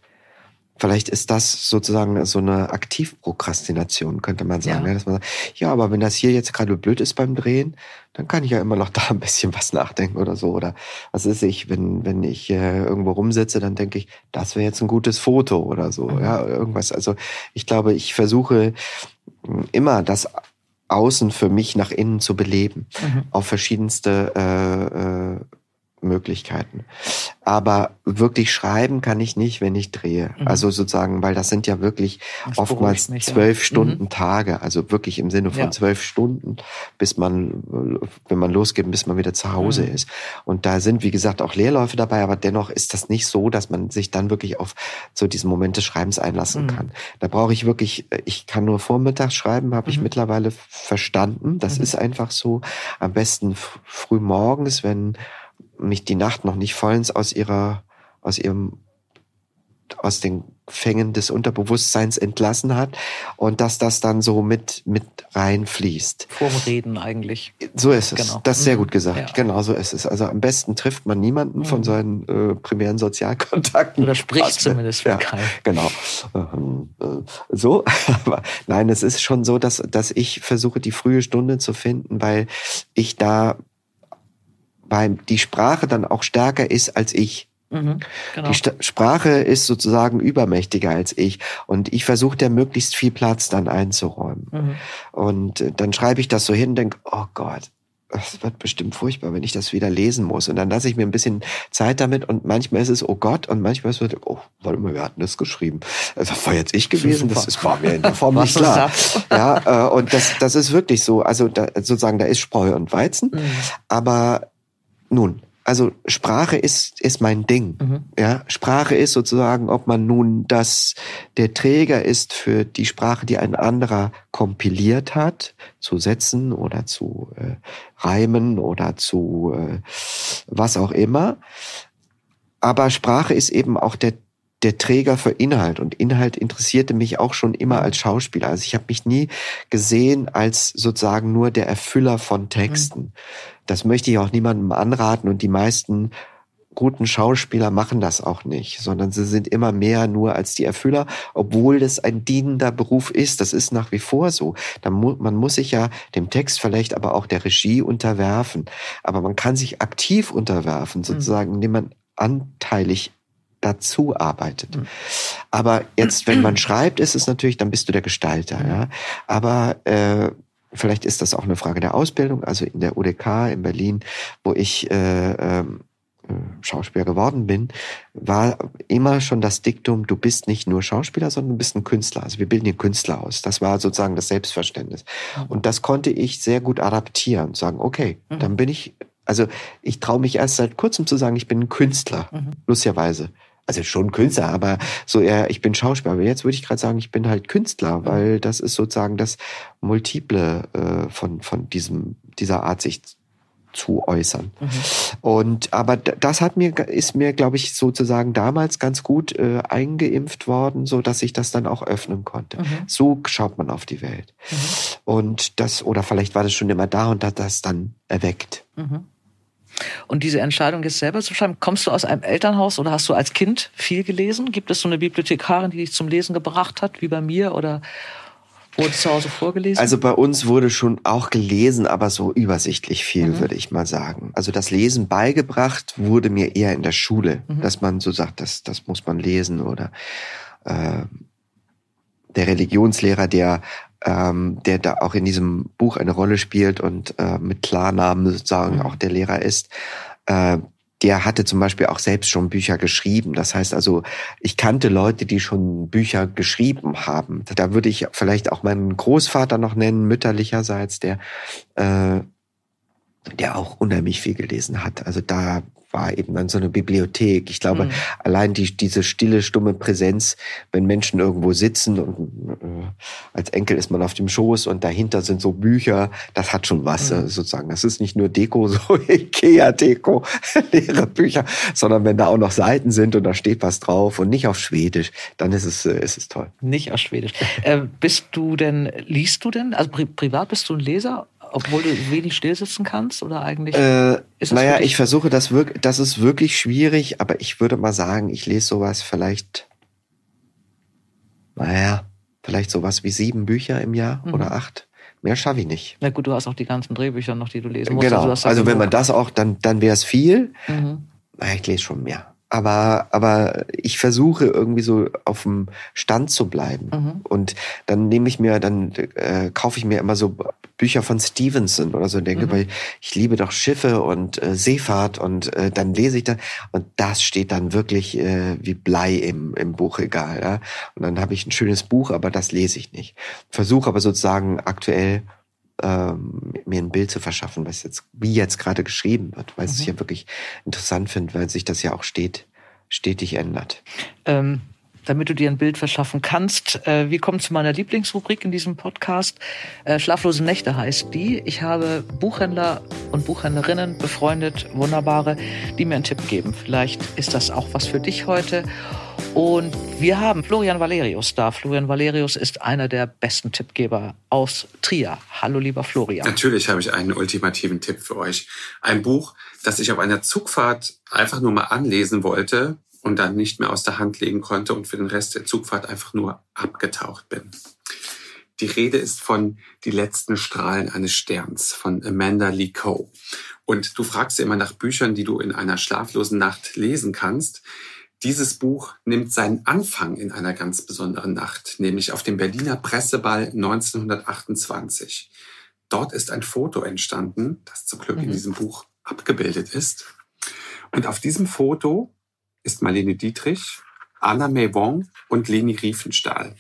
Vielleicht ist das sozusagen so eine Aktivprokrastination, könnte man sagen. Ja. Dass man sagt, ja, aber wenn das hier jetzt gerade blöd ist beim Drehen, dann kann ich ja immer noch *laughs* da ein bisschen was nachdenken oder so. Oder was ist ich, wenn, wenn ich äh, irgendwo rumsitze, dann denke ich, das wäre jetzt ein gutes Foto oder so. Mhm. Ja, irgendwas. Also ich glaube, ich versuche immer das Außen für mich nach innen zu beleben. Mhm. Auf verschiedenste äh, äh, Möglichkeiten. Aber wirklich schreiben kann ich nicht, wenn ich drehe. Mhm. Also sozusagen, weil das sind ja wirklich das oftmals mich, zwölf ja. Stunden mhm. Tage, also wirklich im Sinne von ja. zwölf Stunden, bis man, wenn man losgeht, bis man wieder zu Hause mhm. ist. Und da sind, wie gesagt, auch Leerläufe dabei, aber dennoch ist das nicht so, dass man sich dann wirklich auf so diesen Moment des Schreibens einlassen mhm. kann. Da brauche ich wirklich, ich kann nur vormittags schreiben, habe ich mhm. mittlerweile verstanden. Das mhm. ist einfach so. Am besten früh morgens, wenn mich die Nacht noch nicht vollends aus ihrer, aus ihrem, aus den Fängen des Unterbewusstseins entlassen hat und dass das dann so mit, mit reinfließt. Vorm Reden eigentlich. So ist es. Genau. Das ist sehr mhm. gut gesagt. Ja. Genau, so ist es. Also am besten trifft man niemanden mhm. von seinen äh, primären Sozialkontakten. Oder spricht Passt, zumindest ja, keinen. Genau. Ähm, äh, so, *laughs* aber nein, es ist schon so, dass, dass ich versuche, die frühe Stunde zu finden, weil ich da weil die Sprache dann auch stärker ist als ich. Mhm, genau. Die St Sprache ist sozusagen übermächtiger als ich und ich versuche der möglichst viel Platz dann einzuräumen. Mhm. Und äh, dann schreibe ich das so hin und denke, oh Gott, das wird bestimmt furchtbar, wenn ich das wieder lesen muss. Und dann lasse ich mir ein bisschen Zeit damit und manchmal ist es, oh Gott, und manchmal ist es, oh, warte mal, wir hatten das geschrieben. Das war jetzt ich gewesen, das ist, war mir in der Form nicht *laughs* klar. Ja, äh, und das, das ist wirklich so. Also da, sozusagen, da ist Spreu und Weizen, mhm. aber nun, also Sprache ist, ist mein Ding. Mhm. Ja, Sprache ist sozusagen, ob man nun das, der Träger ist für die Sprache, die ein anderer kompiliert hat, zu Sätzen oder zu äh, Reimen oder zu äh, was auch immer. Aber Sprache ist eben auch der der Träger für Inhalt. Und Inhalt interessierte mich auch schon immer mhm. als Schauspieler. Also ich habe mich nie gesehen als sozusagen nur der Erfüller von Texten. Mhm. Das möchte ich auch niemandem anraten. Und die meisten guten Schauspieler machen das auch nicht, sondern sie sind immer mehr nur als die Erfüller, obwohl das ein dienender Beruf ist. Das ist nach wie vor so. man muss sich ja dem Text vielleicht aber auch der Regie unterwerfen. Aber man kann sich aktiv unterwerfen, mhm. sozusagen, indem man anteilig dazu arbeitet. Mhm. Aber jetzt, wenn man schreibt, ist es natürlich, dann bist du der Gestalter. Mhm. Ja. Aber äh, vielleicht ist das auch eine Frage der Ausbildung. Also in der UDK in Berlin, wo ich äh, ähm, äh, Schauspieler geworden bin, war immer schon das Diktum, du bist nicht nur Schauspieler, sondern du bist ein Künstler. Also wir bilden den Künstler aus. Das war sozusagen das Selbstverständnis. Mhm. Und das konnte ich sehr gut adaptieren, sagen, okay, mhm. dann bin ich, also ich traue mich erst seit kurzem zu sagen, ich bin ein Künstler, mhm. lustigerweise also schon Künstler, aber so eher, ich bin Schauspieler. Aber jetzt würde ich gerade sagen, ich bin halt Künstler, mhm. weil das ist sozusagen das Multiple äh, von, von diesem, dieser Art, sich zu äußern. Mhm. Und aber das hat mir ist mir glaube ich sozusagen damals ganz gut äh, eingeimpft worden, so dass ich das dann auch öffnen konnte. Mhm. So schaut man auf die Welt. Mhm. Und das oder vielleicht war das schon immer da und hat das dann erweckt. Mhm. Und diese Entscheidung jetzt selber zu schreiben, kommst du aus einem Elternhaus oder hast du als Kind viel gelesen? Gibt es so eine Bibliothekarin, die dich zum Lesen gebracht hat, wie bei mir? Oder wurde zu Hause vorgelesen? Also bei uns wurde schon auch gelesen, aber so übersichtlich viel, mhm. würde ich mal sagen. Also das Lesen beigebracht wurde mir eher in der Schule, mhm. dass man so sagt, das, das muss man lesen oder äh, der Religionslehrer, der ähm, der da auch in diesem Buch eine Rolle spielt und äh, mit Klarnamen sozusagen mhm. auch der Lehrer ist, äh, der hatte zum Beispiel auch selbst schon Bücher geschrieben. Das heißt also, ich kannte Leute, die schon Bücher geschrieben haben. Da würde ich vielleicht auch meinen Großvater noch nennen, mütterlicherseits, der, äh, der auch unheimlich viel gelesen hat. Also da war eben dann so eine Bibliothek. Ich glaube, mhm. allein die, diese stille, stumme Präsenz, wenn Menschen irgendwo sitzen und äh, als Enkel ist man auf dem Schoß und dahinter sind so Bücher, das hat schon was mhm. sozusagen. Das ist nicht nur Deko, *laughs* so Ikea-Deko, *laughs* leere Bücher, sondern wenn da auch noch Seiten sind und da steht was drauf und nicht auf Schwedisch, dann ist es, äh, ist es toll. Nicht auf Schwedisch. äh, bist du denn, liest du denn, also pri privat bist du ein Leser? Obwohl du wenig stillsitzen kannst oder eigentlich? Äh, naja, ich versuche das wirklich, das ist wirklich schwierig, aber ich würde mal sagen, ich lese sowas vielleicht, naja, vielleicht sowas wie sieben Bücher im Jahr mhm. oder acht. Mehr schaffe ich nicht. Na gut, du hast auch die ganzen Drehbücher noch, die du lesen musst. Genau, also, also wenn man das auch, dann, dann wäre es viel. Mhm. Naja, ich lese schon mehr aber, aber ich versuche irgendwie so auf dem Stand zu bleiben. Mhm. Und dann nehme ich mir, dann äh, kaufe ich mir immer so Bücher von Stevenson oder so und denke, mhm. weil ich liebe doch Schiffe und äh, Seefahrt und äh, dann lese ich dann und das steht dann wirklich äh, wie Blei im, im Buchregal. Ja? Und dann habe ich ein schönes Buch, aber das lese ich nicht. Versuche aber sozusagen aktuell ähm, mir ein Bild zu verschaffen, was jetzt, wie jetzt gerade geschrieben wird, weil mhm. ich ja wirklich interessant finde, weil sich das ja auch steht, stetig ändert. Ähm, damit du dir ein Bild verschaffen kannst, äh, wir kommen zu meiner Lieblingsrubrik in diesem Podcast. Äh, Schlaflose Nächte heißt die. Ich habe Buchhändler und Buchhändlerinnen befreundet, wunderbare, die mir einen Tipp geben. Vielleicht ist das auch was für dich heute. Und wir haben Florian Valerius da. Florian Valerius ist einer der besten Tippgeber aus Trier. Hallo, lieber Florian. Natürlich habe ich einen ultimativen Tipp für euch. Ein Buch, das ich auf einer Zugfahrt einfach nur mal anlesen wollte und dann nicht mehr aus der Hand legen konnte und für den Rest der Zugfahrt einfach nur abgetaucht bin. Die Rede ist von Die letzten Strahlen eines Sterns von Amanda Lee Coe. Und du fragst immer nach Büchern, die du in einer schlaflosen Nacht lesen kannst. Dieses Buch nimmt seinen Anfang in einer ganz besonderen Nacht, nämlich auf dem Berliner Presseball 1928. Dort ist ein Foto entstanden, das zum Glück mhm. in diesem Buch abgebildet ist. Und auf diesem Foto ist Marlene Dietrich, Anna May Wong und Leni Riefenstahl.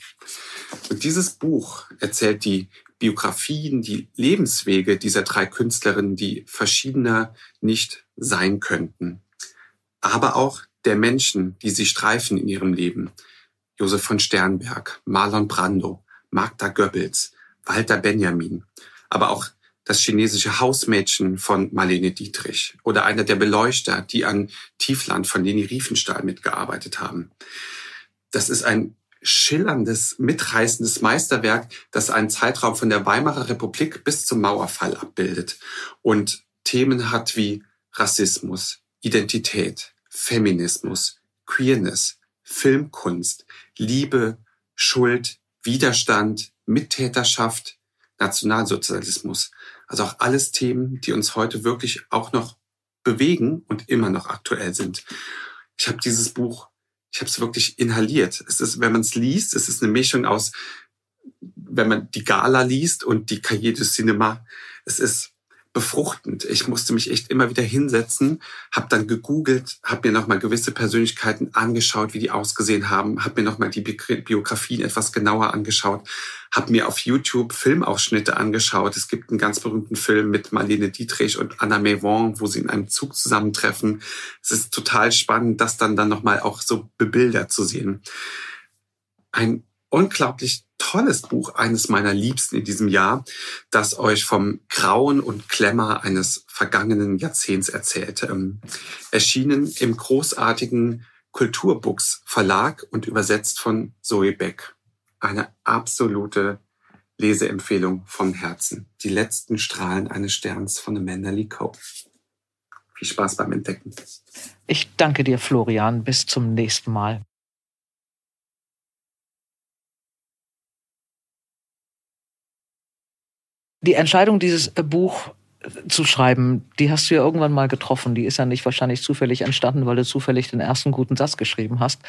Und dieses Buch erzählt die Biografien, die Lebenswege dieser drei Künstlerinnen, die verschiedener nicht sein könnten. Aber auch der Menschen, die sie streifen in ihrem Leben. Josef von Sternberg, Marlon Brando, Magda Goebbels, Walter Benjamin, aber auch das chinesische Hausmädchen von Marlene Dietrich oder einer der Beleuchter, die an Tiefland von Leni Riefenstahl mitgearbeitet haben. Das ist ein schillerndes, mitreißendes Meisterwerk, das einen Zeitraum von der Weimarer Republik bis zum Mauerfall abbildet und Themen hat wie Rassismus, Identität, Feminismus, Queerness, Filmkunst, Liebe, Schuld, Widerstand, Mittäterschaft, Nationalsozialismus. Also auch alles Themen, die uns heute wirklich auch noch bewegen und immer noch aktuell sind. Ich habe dieses Buch, ich habe es wirklich inhaliert. Es ist, wenn man es liest, es ist eine Mischung aus, wenn man die Gala liest und die Cahiers du Cinema. Es ist befruchtend. Ich musste mich echt immer wieder hinsetzen, habe dann gegoogelt, habe mir nochmal gewisse Persönlichkeiten angeschaut, wie die ausgesehen haben, habe mir nochmal die Biografien etwas genauer angeschaut, habe mir auf YouTube Filmausschnitte angeschaut. Es gibt einen ganz berühmten Film mit Marlene Dietrich und Anna Mevon, wo sie in einem Zug zusammentreffen. Es ist total spannend, das dann dann nochmal auch so bebildert zu sehen. Ein unglaublich tolles Buch, eines meiner Liebsten in diesem Jahr, das euch vom Grauen und Klemmer eines vergangenen Jahrzehnts erzählt. Ähm, erschienen im großartigen Kulturbooks Verlag und übersetzt von Zoe Beck. Eine absolute Leseempfehlung vom Herzen. Die letzten Strahlen eines Sterns von Amanda Lee Coe. Viel Spaß beim Entdecken. Ich danke dir, Florian. Bis zum nächsten Mal. Die Entscheidung, dieses äh, Buch äh, zu schreiben, die hast du ja irgendwann mal getroffen. Die ist ja nicht wahrscheinlich zufällig entstanden, weil du zufällig den ersten guten Satz geschrieben hast.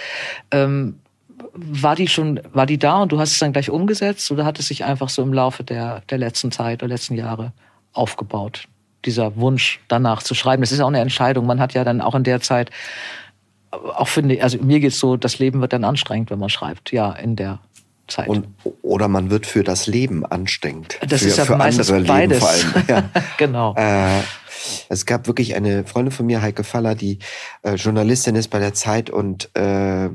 Ähm, war die schon, war die da und du hast es dann gleich umgesetzt oder hat es sich einfach so im Laufe der, der letzten Zeit der letzten Jahre aufgebaut? Dieser Wunsch danach zu schreiben. Das ist auch eine Entscheidung. Man hat ja dann auch in der Zeit, auch finde ich, also mir geht's so, das Leben wird dann anstrengend, wenn man schreibt. Ja, in der Zeit. Und, oder man wird für das Leben anstrengend. Das für, ist ja für meistens andere beides. Leben vor allem. *laughs* Ja. genau. Äh, es gab wirklich eine Freundin von mir, Heike Faller, die äh, Journalistin ist bei der Zeit und äh,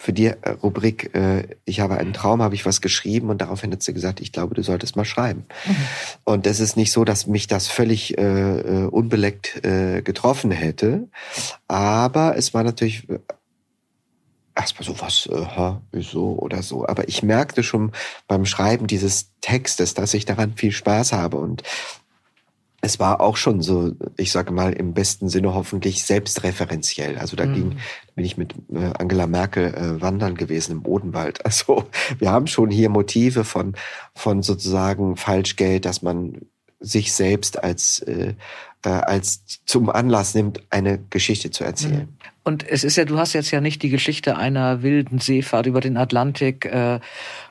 für die äh, Rubrik äh, Ich habe einen Traum, habe ich was geschrieben und daraufhin hat sie gesagt, ich glaube, du solltest mal schreiben. Mhm. Und es ist nicht so, dass mich das völlig äh, äh unbeleckt äh, getroffen hätte, aber es war natürlich erstmal so was, äh, ha, wieso oder so. Aber ich merkte schon beim Schreiben dieses Textes, dass ich daran viel Spaß habe und es war auch schon so, ich sage mal im besten Sinne hoffentlich selbstreferenziell. Also da mhm. ging, bin ich mit äh, Angela Merkel äh, wandern gewesen im Odenwald. *laughs* Also wir haben schon hier Motive von von sozusagen Falschgeld, dass man sich selbst als äh, äh, als zum Anlass nimmt, eine Geschichte zu erzählen. Mhm. Und es ist ja, du hast jetzt ja nicht die Geschichte einer wilden Seefahrt über den Atlantik äh,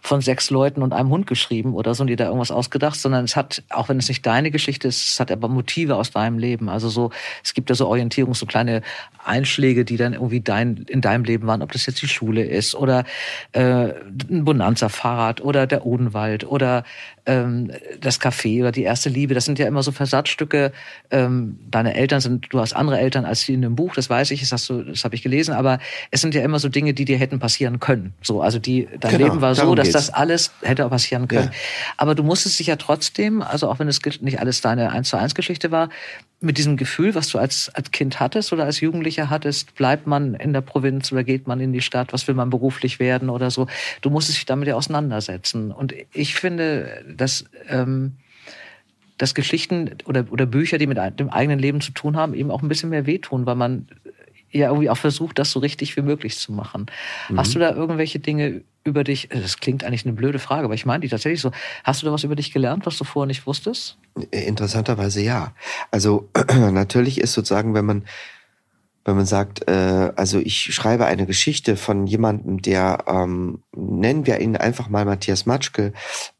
von sechs Leuten und einem Hund geschrieben oder so und dir da irgendwas ausgedacht, sondern es hat, auch wenn es nicht deine Geschichte ist, es hat aber Motive aus deinem Leben. Also so, es gibt ja so Orientierung, so kleine Einschläge, die dann irgendwie dein, in deinem Leben waren, ob das jetzt die Schule ist oder äh, ein Bonanza-Fahrrad oder der Odenwald oder ähm, das Café oder die erste Liebe. Das sind ja immer so Versatzstücke. Ähm, deine Eltern sind, du hast andere Eltern als die in dem Buch, das weiß ich, das hast du das habe ich gelesen, aber es sind ja immer so Dinge, die dir hätten passieren können. So, also die, dein genau, Leben war so, dass. Das alles hätte passieren können. Ja. Aber du musstest dich ja trotzdem, also auch wenn es nicht alles deine 1 zu 1 Geschichte war, mit diesem Gefühl, was du als, als Kind hattest oder als Jugendlicher hattest, bleibt man in der Provinz oder geht man in die Stadt, was will man beruflich werden oder so. Du musstest dich damit ja auseinandersetzen. Und ich finde, dass, ähm, dass Geschichten oder, oder Bücher, die mit dem eigenen Leben zu tun haben, eben auch ein bisschen mehr wehtun, weil man ja irgendwie auch versucht, das so richtig wie möglich zu machen. Mhm. Hast du da irgendwelche Dinge über dich, äh, das klingt eigentlich eine blöde Frage, aber ich meine die tatsächlich so, hast du da was über dich gelernt, was du vorher nicht wusstest? Äh, interessanterweise ja. Also *clears throat* natürlich ist sozusagen, wenn man wenn man sagt, äh, also ich schreibe eine Geschichte von jemandem, der, ähm, nennen wir ihn einfach mal Matthias Matschke,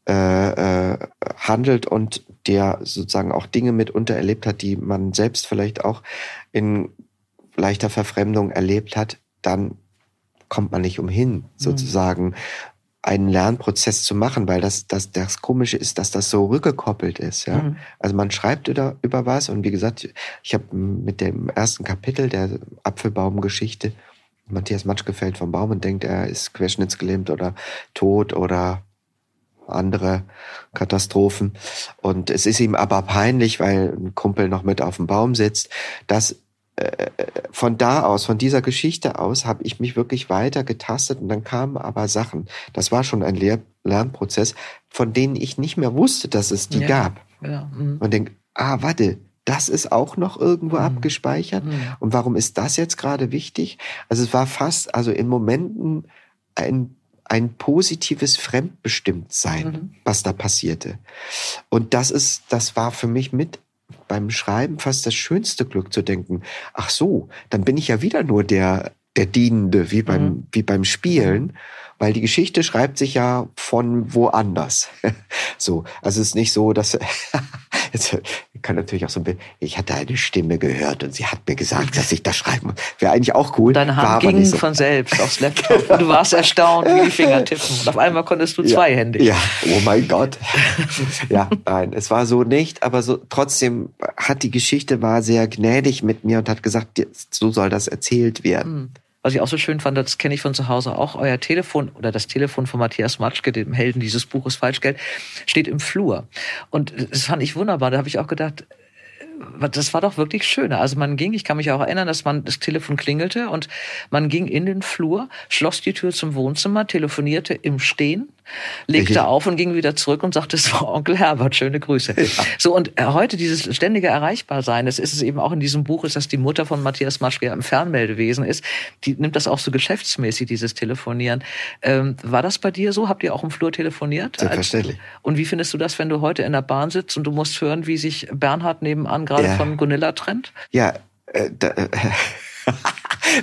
äh, äh, handelt und der sozusagen auch Dinge mitunter erlebt hat, die man selbst vielleicht auch in leichter Verfremdung erlebt hat, dann kommt man nicht umhin, mhm. sozusagen einen Lernprozess zu machen, weil das, das, das Komische ist, dass das so rückgekoppelt ist. Ja? Mhm. Also man schreibt über, über was und wie gesagt, ich habe mit dem ersten Kapitel der Apfelbaumgeschichte Matthias Matschke fällt vom Baum und denkt, er ist querschnittsgelähmt oder tot oder andere Katastrophen. Und es ist ihm aber peinlich, weil ein Kumpel noch mit auf dem Baum sitzt, dass von da aus, von dieser Geschichte aus, habe ich mich wirklich weiter getastet und dann kamen aber Sachen. Das war schon ein Lehr Lernprozess, von denen ich nicht mehr wusste, dass es die ja, gab. Ja, mhm. und denk, ah, warte, das ist auch noch irgendwo mhm. abgespeichert. Mhm. Und warum ist das jetzt gerade wichtig? Also es war fast, also in Momenten ein ein positives Fremdbestimmtsein, mhm. was da passierte. Und das ist, das war für mich mit beim Schreiben fast das schönste Glück zu denken, ach so, dann bin ich ja wieder nur der, der Dienende, wie beim, mhm. wie beim Spielen, weil die Geschichte schreibt sich ja von woanders. *laughs* so, also es ist nicht so, dass *laughs* Jetzt kann natürlich auch so ein ich hatte eine Stimme gehört und sie hat mir gesagt, dass ich das schreiben muss. Wäre eigentlich auch cool. Deine Hand ging so. von selbst aufs *laughs* Laptop und du warst erstaunt, wie die Finger tippen. Und auf einmal konntest du zweihändig. Ja, oh mein Gott. ja, nein, es war so nicht, aber so trotzdem hat die Geschichte war sehr gnädig mit mir und hat gesagt, so soll das erzählt werden. Mhm. Was ich auch so schön fand, das kenne ich von zu Hause auch, euer Telefon oder das Telefon von Matthias Matschke, dem Helden dieses Buches Falschgeld, steht im Flur. Und das fand ich wunderbar. Da habe ich auch gedacht, das war doch wirklich schön. Also man ging, ich kann mich auch erinnern, dass man das Telefon klingelte und man ging in den Flur, schloss die Tür zum Wohnzimmer, telefonierte im Stehen, legte auf und ging wieder zurück und sagte, *laughs* es war Onkel Herbert, schöne Grüße. Ja. So und heute dieses ständige Erreichbarsein, das ist es eben auch in diesem Buch, ist, dass die Mutter von Matthias Maschke im Fernmeldewesen ist, die nimmt das auch so geschäftsmäßig, dieses Telefonieren. Ähm, war das bei dir so? Habt ihr auch im Flur telefoniert? Selbstverständlich. Und wie findest du das, wenn du heute in der Bahn sitzt und du musst hören, wie sich Bernhard nebenan gerade ja. von Gunilla trennt? Ja, äh, da, äh, *laughs*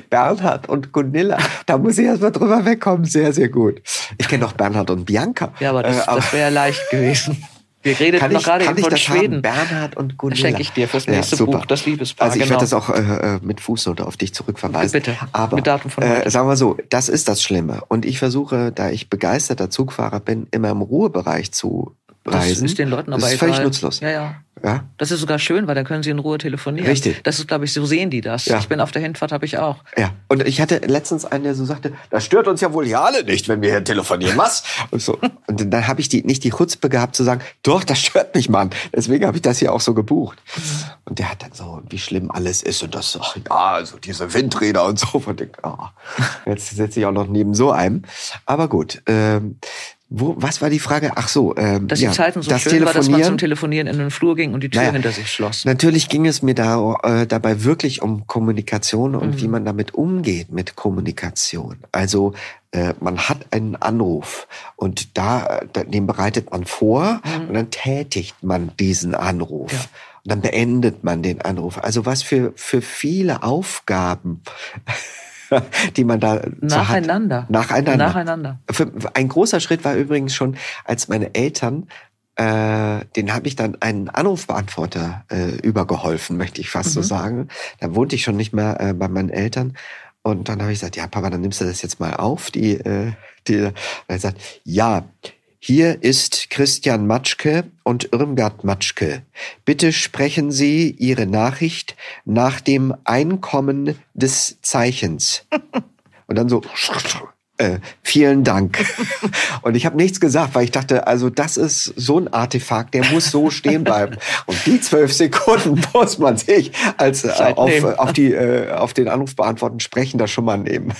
Bernhard und Gunilla, da muss ich erstmal drüber wegkommen. Sehr, sehr gut. Ich kenne doch Bernhard und Bianca. Ja, aber das, äh, das wäre ja leicht gewesen. Wir *laughs* redeten noch gerade eben von Schweden. Haben? Bernhard und Gunilla. Das schenke ich dir fürs nächste ja, Buch, das Liebespaar. Also ich genau. werde das auch äh, äh, mit Fußnote auf dich zurückverweisen. Bitte, Aber, mit Datum von äh, sagen wir so, das ist das Schlimme. Und ich versuche, da ich begeisterter Zugfahrer bin, immer im Ruhebereich zu reisen. Das ist den Leuten aber das ist völlig nutzlos. Ja, ja. Ja? Das ist sogar schön, weil dann können sie in Ruhe telefonieren. Richtig. Das ist, glaube ich, so sehen die das. Ja. Ich bin auf der Hinfahrt, habe ich auch. Ja. Und ich hatte letztens einen, der so sagte, das stört uns ja wohl hier alle nicht, wenn wir hier telefonieren. Was? *laughs* Und, so. und dann habe ich die, nicht die Chutzpe gehabt zu sagen, doch, das stört mich, Mann. Deswegen habe ich das hier auch so gebucht. Und der hat dann so, wie schlimm alles ist und das, ach, ja, also diese Windräder und so. Und ich, oh, jetzt sitze ich auch noch neben so einem. Aber gut, ähm, Wo, was war die Frage? Ach so, ähm, Dass ja, die Zeiten so das schön war, dass man zum Telefonieren in den Flur ging und die Tür Naja. hinter sich schloss. Natürlich ging es mir da äh, dabei wirklich um Kommunikation und Mhm. wie man damit umgeht mit Kommunikation. Also äh, man hat einen Anruf und da, den bereitet man vor Mhm. und dann tätigt man diesen Anruf. Ja. Und dann beendet man den Anruf. Also was für, für viele Aufgaben, die man da so. Nacheinander. Nacheinander. Nacheinander. Für, ein großer Schritt war übrigens schon, als meine Eltern, äh, den habe ich dann einen Anrufbeantworter äh, übergeholfen, möchte ich fast so Mhm. sagen. Da wohnte ich schon nicht mehr äh, bei meinen Eltern. Und dann habe ich gesagt, ja, Papa, dann nimmst du das jetzt mal auf. Die, äh, die, und er sagt, ja, hier ist Christian Matschke und Irmgard Matschke. Bitte sprechen Sie Ihre Nachricht nach dem Einkommen des Zeichens. *laughs* Und dann so, äh, vielen Dank. *laughs* Und ich habe nichts gesagt, weil ich dachte, also das ist so ein Artefakt, der muss so stehen bleiben. Und die zwölf Sekunden *laughs* muss man sich als äh, auf, auf, die, äh, auf den Anruf beantworten sprechen da schon mal nehmen.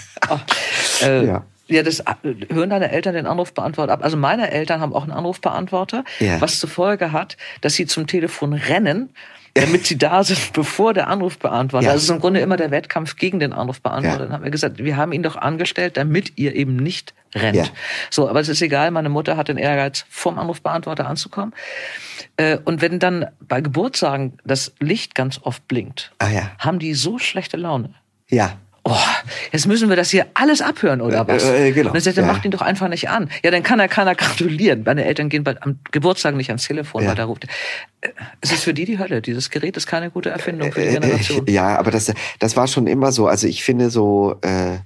Äh, Ja. Ja. das äh, hören deine Eltern den Anrufbeantworter ab. Also meine Eltern haben auch einen Anrufbeantworter, Ja. was zur Folge hat, dass sie zum Telefon rennen, damit sie da sind, *laughs* bevor der Anrufbeantworter. Ja. Also es ist im Grunde immer der Wettkampf gegen den Anrufbeantworter. Ja. Dann haben wir gesagt, wir haben ihn doch angestellt, damit ihr eben nicht rennt. Ja. So, aber es ist egal, meine Mutter hat den Ehrgeiz, vom Anrufbeantworter anzukommen. Äh, Und wenn dann bei Geburtstagen das Licht ganz oft blinkt, Ah ja. haben die so schlechte Laune. Ja. Oh, jetzt müssen wir das hier alles abhören, oder was? Äh, äh, genau. Und dann sagt er, Ja. macht ihn doch einfach nicht an. Ja, dann kann er keiner *laughs* gratulieren. Meine Eltern gehen bald am Geburtstag nicht ans Telefon, Ja. weil da ruft. Äh, Es ist für die die Hölle. Dieses Gerät ist keine gute Erfindung für die Äh, Generation. äh, Ja, aber das, das war schon immer so. Also ich finde so, äh,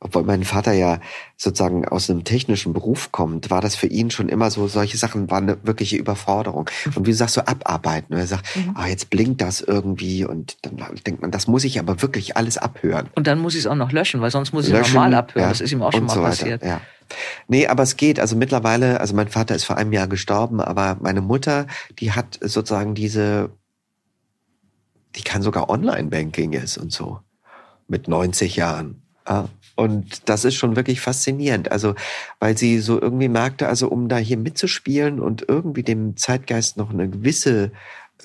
obwohl mein Vater ja sozusagen aus einem technischen Beruf kommt, war das für ihn schon immer so, solche Sachen waren eine wirkliche Überforderung. Und wie du sagst, so abarbeiten. Und er sagt, Mhm. ah, jetzt blinkt das irgendwie und dann denkt man, das muss ich aber wirklich alles abhören. Und dann muss ich es auch noch löschen, weil sonst muss ich es normal abhören. ja, das ist ihm auch schon mal so passiert. Ja. Nee, aber es geht. Also mittlerweile, also mein Vater ist vor einem Jahr gestorben, aber meine Mutter, die hat sozusagen diese, die kann sogar Online-Banking ist und so. Mit 90 Jahren. Ja. Und das ist schon wirklich faszinierend. Also, weil sie so irgendwie merkte, also um da hier mitzuspielen und irgendwie dem Zeitgeist noch eine gewisse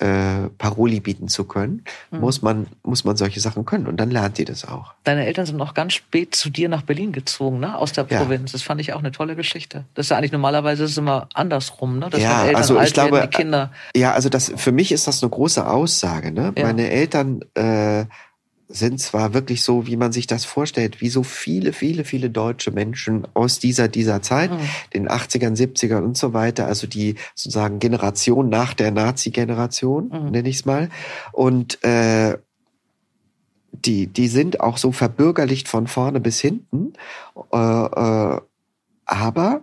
äh, Paroli bieten zu können, Mhm. muss man muss man solche Sachen können und dann lernt sie das auch. Deine Eltern sind noch ganz spät zu dir nach Berlin gezogen, ne? Aus der Ja. Provinz. Das fand ich auch eine tolle Geschichte. Das ist ja eigentlich normalerweise ist immer andersrum, ne? Dass Ja, Eltern also ich glaube, werden, die Kinder. Ja, also das für mich ist das eine große Aussage. Ne? Ja. Meine Eltern äh, sind zwar wirklich so, wie man sich das vorstellt, wie so viele, viele, viele deutsche Menschen aus dieser dieser Zeit, Mhm. den 80ern, 70ern und so weiter, also die sozusagen Generation nach der Nazi-Generation, Mhm. nenne ich es mal. Und äh, die, die sind auch so verbürgerlicht von vorne bis hinten. Äh, äh, aber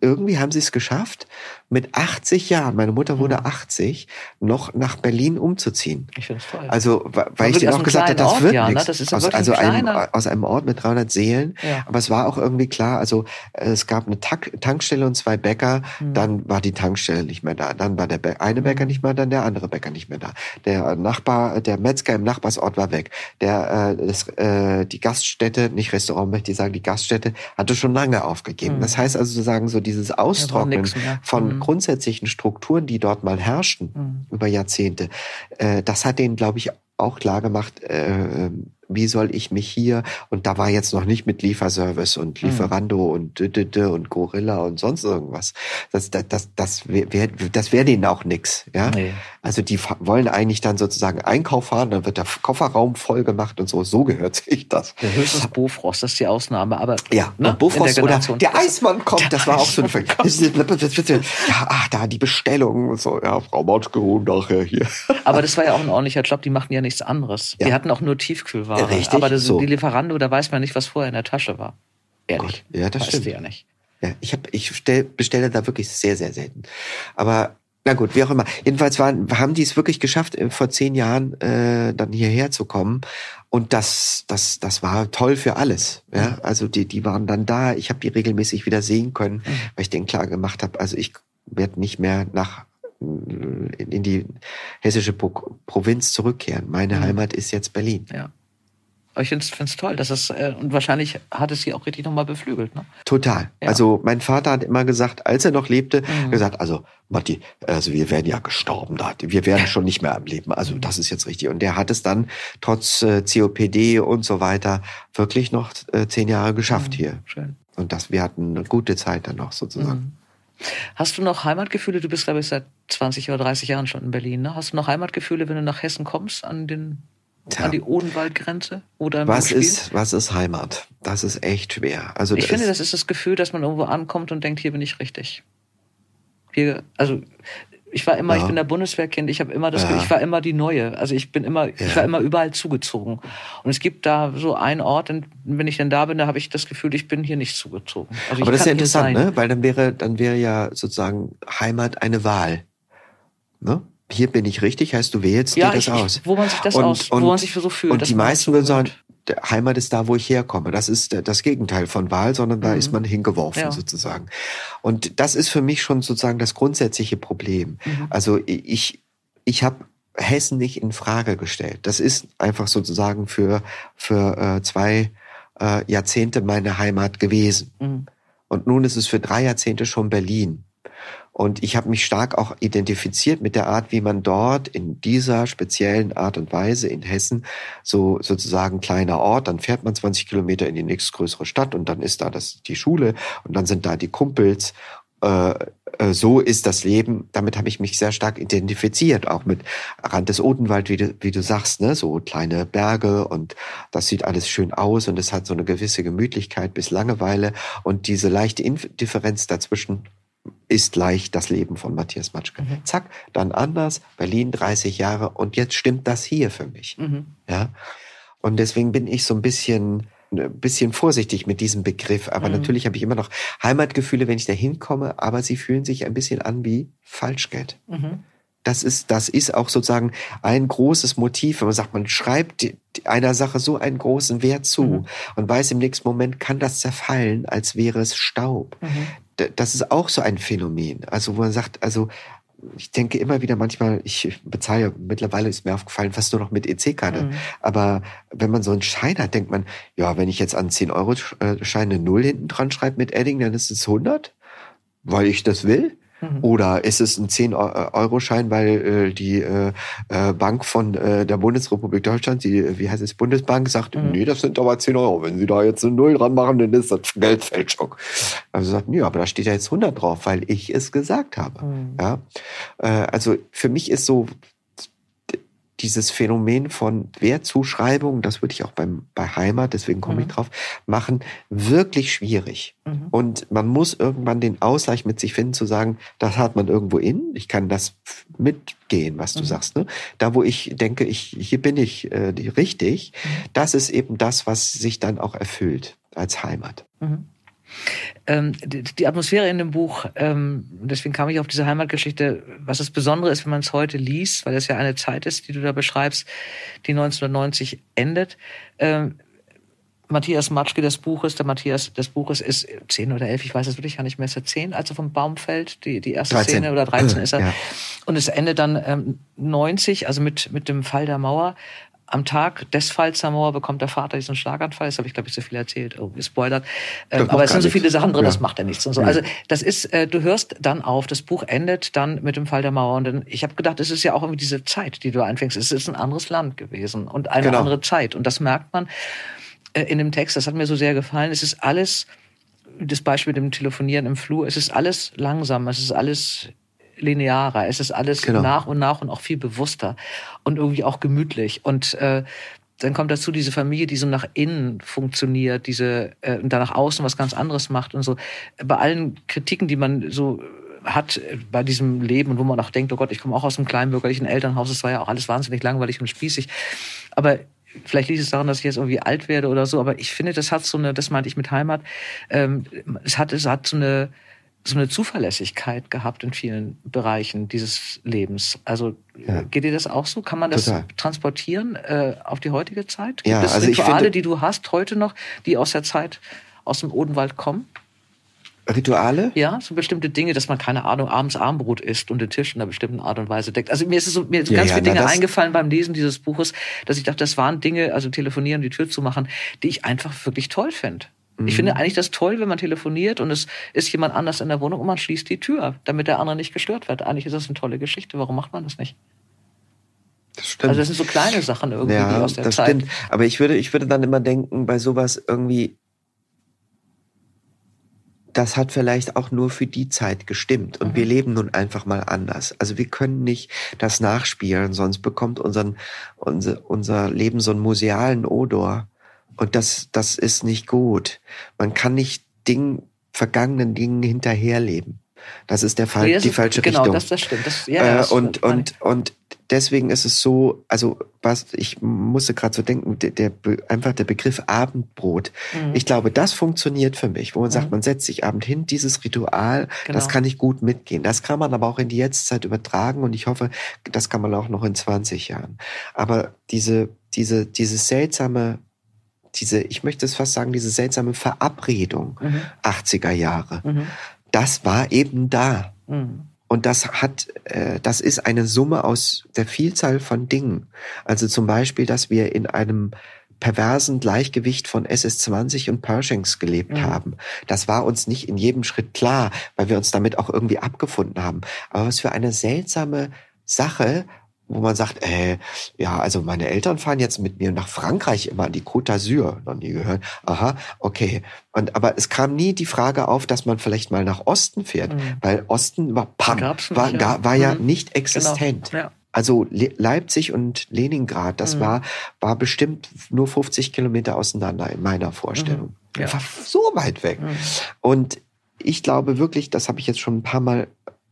irgendwie haben sie es geschafft, mit 80 Jahren, meine Mutter wurde Mhm. 80, noch nach Berlin umzuziehen. Ich finde es toll. Also, weil ich aus auch gesagt habe, das Ort, wird ja, ne? nichts. Das ist ja aus, also ein aus einem Ort mit 300 Seelen. Ja. Aber es war auch irgendwie klar, also äh, es gab eine Tankstelle und zwei Bäcker, Mhm. dann war die Tankstelle nicht mehr da. Dann war der Bä- eine Bäcker nicht mehr, dann der andere Bäcker nicht mehr da. Der Nachbar, der Metzger im Nachbarsort war weg. Der, äh, das, äh, die Gaststätte, nicht Restaurant, möchte ich sagen, die Gaststätte hatte schon lange aufgegeben. Mhm. Das heißt also sozusagen so dieses Austrocknen mehr. von Mhm. Grundsätzlichen Strukturen, die dort mal herrschten Mhm. über Jahrzehnte. Äh, das hat denen, glaube ich, auch klar gemacht, äh, wie soll ich mich hier, und da war jetzt noch nicht mit Lieferservice und Mhm. Lieferando und d -d -d und Gorilla und sonst irgendwas. Das, das, das, das wäre das wär denen auch nix. Ja? Nee. Also die wollen eigentlich dann sozusagen Einkauf fahren, dann wird der Kofferraum voll gemacht und so. So gehört sich das. Der höchstens Bofrost, das ist die Ausnahme. Aber Ja, ne, Bofrost in oder der Eismann kommt, das war auch so ein *laughs* Ja, ach, da die Bestellung und so. Ja, Frau Matschke, nachher hier. *laughs* Aber das war ja auch ein ordentlicher Job, die machten ja nichts anderes. Ja. Die hatten auch nur Tiefkühlware. Richtig, Aber das, so. die Lieferando, da weiß man nicht, was vorher in der Tasche war. Ehrlich. Gott, ja, das weißt stimmt. ja nicht. Ja, ich hab, ich stell, bestelle da wirklich sehr, sehr selten. Aber na gut, wie auch immer. Jedenfalls waren, haben die es wirklich geschafft, äh, vor zehn Jahren äh, dann hierher zu kommen. Und das, das, das war toll für alles. Ja, also die, die waren dann da. Ich habe die regelmäßig wieder sehen können, weil ich denen klar gemacht habe, also ich werde nicht mehr nach äh, in die hessische Pro Provinz zurückkehren. Meine Mhm. Heimat ist jetzt Berlin. Ja. Ich finde es toll, dass es, äh, und wahrscheinlich hat es sie auch richtig nochmal beflügelt. Ne? Total. Ja. Also mein Vater hat immer gesagt, als er noch lebte, mhm. gesagt, also Matti, also wir werden ja gestorben da, wir werden schon nicht mehr am Leben. Also das ist jetzt richtig. Und der hat es dann trotz äh, COPD und so weiter wirklich noch äh, zehn Jahre geschafft mhm. hier. Schön. Und das, wir hatten eine gute Zeit dann noch sozusagen. Mhm. Hast du noch Heimatgefühle? Du bist, glaube ich, seit 20 oder 30 Jahren schon in Berlin. Ne? Hast du noch Heimatgefühle, wenn du nach Hessen kommst, an den. An die Odenwaldgrenze oder was ist was ist Heimat? Das ist echt schwer. Also ich finde, das ist das Gefühl, dass man irgendwo ankommt und denkt, hier bin ich richtig. Hier, also ich war immer, ja. ich bin der Bundeswehrkind, ich habe immer das, ja. ich war immer die Neue. Also ich bin immer, ja. ich war immer überall zugezogen. Und es gibt da so einen Ort, und wenn ich denn da bin, da habe ich das Gefühl, ich bin hier nicht zugezogen. Also Aber das ist ja interessant, ne? Weil dann wäre, dann wäre ja sozusagen Heimat eine Wahl. Ne? Hier bin ich richtig, heißt du wählst ja, dir das ich, aus. Wo man sich das und, aus, und, wo man sich so fühlt. Und die meisten würden sagen, Heimat ist da, wo ich herkomme. Das ist das Gegenteil von Wahl, sondern da mhm. ist man hingeworfen ja. sozusagen. Und das ist für mich schon sozusagen das grundsätzliche Problem. Mhm. Also ich, ich habe Hessen nicht in Frage gestellt. Das ist einfach sozusagen für, für äh, zwei äh, Jahrzehnte meine Heimat gewesen. Mhm. Und nun ist es für drei Jahrzehnte schon Berlin. Und ich habe mich stark auch identifiziert mit der Art, wie man dort in dieser speziellen Art und Weise in Hessen so sozusagen kleiner Ort, dann fährt man 20 Kilometer in die nächstgrößere Stadt und dann ist da das die Schule und dann sind da die Kumpels. Äh, äh, so ist das Leben. Damit habe ich mich sehr stark identifiziert, auch mit Rand des Odenwald, wie du, wie du sagst, ne, so kleine Berge und das sieht alles schön aus und es hat so eine gewisse Gemütlichkeit bis Langeweile. Und diese leichte Indifferenz dazwischen ist leicht das Leben von Matthias Matschke. Mhm. Zack, dann anders, Berlin 30 Jahre und jetzt stimmt das hier für mich. Mhm. Ja. Und deswegen bin ich so ein bisschen ein bisschen vorsichtig mit diesem Begriff, aber mhm. natürlich habe ich immer noch Heimatgefühle, wenn ich da hinkomme, aber sie fühlen sich ein bisschen an wie Falschgeld. Mhm. Das ist, das ist auch sozusagen ein großes Motiv, wenn man sagt, man schreibt einer Sache so einen großen Wert zu mhm. und weiß im nächsten Moment kann das zerfallen, als wäre es Staub. Mhm das ist auch so ein Phänomen. Also, wo man sagt, also, ich denke immer wieder manchmal, ich bezahle, mittlerweile ist mir aufgefallen, fast nur noch mit EC-Karte. Mhm. Aber wenn man so einen Schein hat, denkt man, ja, wenn ich jetzt an 10-Euro-Schein eine Null hinten dran schreibe mit Edding, dann ist es 100, weil ich das will. Mhm. Oder ist es ein 10-Euro-Schein, weil äh, die äh, äh, Bank von äh, der Bundesrepublik Deutschland, die, wie heißt es, Bundesbank, sagt, mhm. nee, das sind aber 10 Euro. Wenn Sie da jetzt eine Null dran machen, dann ist das Geldfälschung. Also sagt, nee, aber da steht ja jetzt 100 drauf, weil ich es gesagt habe. Mhm. Ja? Äh, also für mich ist so dieses Phänomen von Wertzuschreibung, das würde ich auch beim, bei Heimat, deswegen komme mhm. ich drauf, machen, wirklich schwierig. Mhm. Und man muss irgendwann den Ausgleich mit sich finden, zu sagen, das hat man irgendwo in, ich kann das mitgehen, was du mhm. sagst. Ne? Da, wo ich denke, ich, hier bin ich äh, richtig, mhm. das ist eben das, was sich dann auch erfüllt als Heimat. Mhm. Ähm, die, die, Atmosphäre in dem Buch, ähm, deswegen kam ich auf diese Heimatgeschichte, was das Besondere ist, wenn man es heute liest, weil es ja eine Zeit ist, die du da beschreibst, die 1990 endet. Ähm, Matthias Matschke des Buches, der Matthias des Buches ist zehn oder elf, ich weiß es wirklich gar nicht mehr, ist er zehn, als er vom Baum fällt, die, die erste 13. Szene oder 13 ist er. Ja. Und es endet dann ähm, 90, also mit, mit dem Fall der Mauer am Tag des Falls der Mauer bekommt der Vater diesen Schlaganfall. Das habe ich, glaube ich, so viel erzählt. Oh, gespoilert. Ähm, aber es sind so viele Sachen drin, ja. das macht er nichts. Und so. Ja. Also das ist, äh, du hörst dann auf, das Buch endet dann mit dem Fall der Mauer. Und dann, ich habe gedacht, es ist ja auch irgendwie diese Zeit, die du einfängst. Es ist ein anderes Land gewesen und eine genau. andere Zeit. Und das merkt man äh, in dem Text. Das hat mir so sehr gefallen. Es ist alles, das Beispiel mit dem Telefonieren im Flur, es ist alles langsam, es ist alles linearer. Es ist alles genau. nach und nach und auch viel bewusster und irgendwie auch gemütlich. Und äh, dann kommt dazu diese Familie, die so nach innen funktioniert, diese äh, und dann nach außen was ganz anderes macht und so. Bei allen Kritiken, die man so hat bei diesem Leben und wo man auch denkt, oh Gott, ich komme auch aus einem kleinbürgerlichen Elternhaus, es war ja auch alles wahnsinnig langweilig und spießig. Aber vielleicht liegt es daran, dass ich jetzt irgendwie alt werde oder so, aber ich finde, das hat so eine, das meinte ich mit Heimat, ähm, es hat, es hat so eine, so eine Zuverlässigkeit gehabt in vielen Bereichen dieses Lebens. Also ja. geht dir das auch so? Kann man das Total. transportieren äh, auf die heutige Zeit? Gibt ja, es also Rituale, finde, die du hast heute noch, die aus der Zeit aus dem Odenwald kommen? Rituale? Ja, so bestimmte Dinge, dass man, keine Ahnung, abends Armbrot isst und den Tisch in einer bestimmten Art und Weise deckt. Also mir ist es so, mir sind Ja, ganz ja, viele Dinge eingefallen beim Lesen dieses Buches, dass ich dachte, das waren Dinge, also telefonieren, die Tür zu machen, die ich einfach wirklich toll finde. Mhm. Ich finde eigentlich das toll, wenn man telefoniert und es ist jemand anders in der Wohnung und man schließt die Tür, damit der andere nicht gestört wird. Eigentlich ist das eine tolle Geschichte. Warum macht man das nicht? Das stimmt. Also das sind so kleine Sachen irgendwie ja, aus der das Zeit. stimmt. Aber ich würde, ich würde dann immer denken, bei sowas irgendwie, das hat vielleicht auch nur für die Zeit gestimmt. Und Mhm. wir leben nun einfach mal anders. Also wir können nicht das nachspielen, sonst bekommt unseren, unser, unser Leben so einen musealen Odor. Und das, das ist nicht gut. Man kann nicht Ding, vergangenen Dingen hinterherleben. Das ist der Fall, Nee, das die ist- falsche genau, Richtung. das, das stimmt. Das, ja, Äh, das, und, meine und, und deswegen ist es so, also was, ich musste gerade so denken, der, der, einfach der Begriff Abendbrot. Mhm. Ich glaube, das funktioniert für mich, wo man sagt, Mhm. man setzt sich Abend hin, dieses Ritual, das Genau. kann ich gut mitgehen. Das kann man aber auch in die Jetztzeit übertragen und ich hoffe, das kann man auch noch in 20 Jahren. Aber diese, diese, diese seltsame, diese, ich möchte es fast sagen, diese seltsame Verabredung Mhm. 80er Jahre, Mhm. das war eben da. Mhm. Und das hat, äh, das ist eine Summe aus der Vielzahl von Dingen. Also zum Beispiel, dass wir in einem perversen Gleichgewicht von SS-20 und Pershings gelebt Mhm. haben. Das war uns nicht in jedem Schritt klar, weil wir uns damit auch irgendwie abgefunden haben. Aber was für eine seltsame Sache, wo man sagt, äh, ja, also meine Eltern fahren jetzt mit mir nach Frankreich immer an die Côte d'Azur, noch nie gehört. Aha, okay. Und aber es kam nie die Frage auf, dass man vielleicht mal nach Osten fährt, Mhm. weil Osten war pam, nicht, war, ja. war ja Mhm. nicht Genau. existent. Ja. Also Le Leipzig und Leningrad, das Mhm. war, war bestimmt nur 50 Kilometer auseinander in meiner Vorstellung. Mhm. Ja. War so weit weg. Mhm. Und ich glaube wirklich, das habe ich jetzt schon ein paar Mal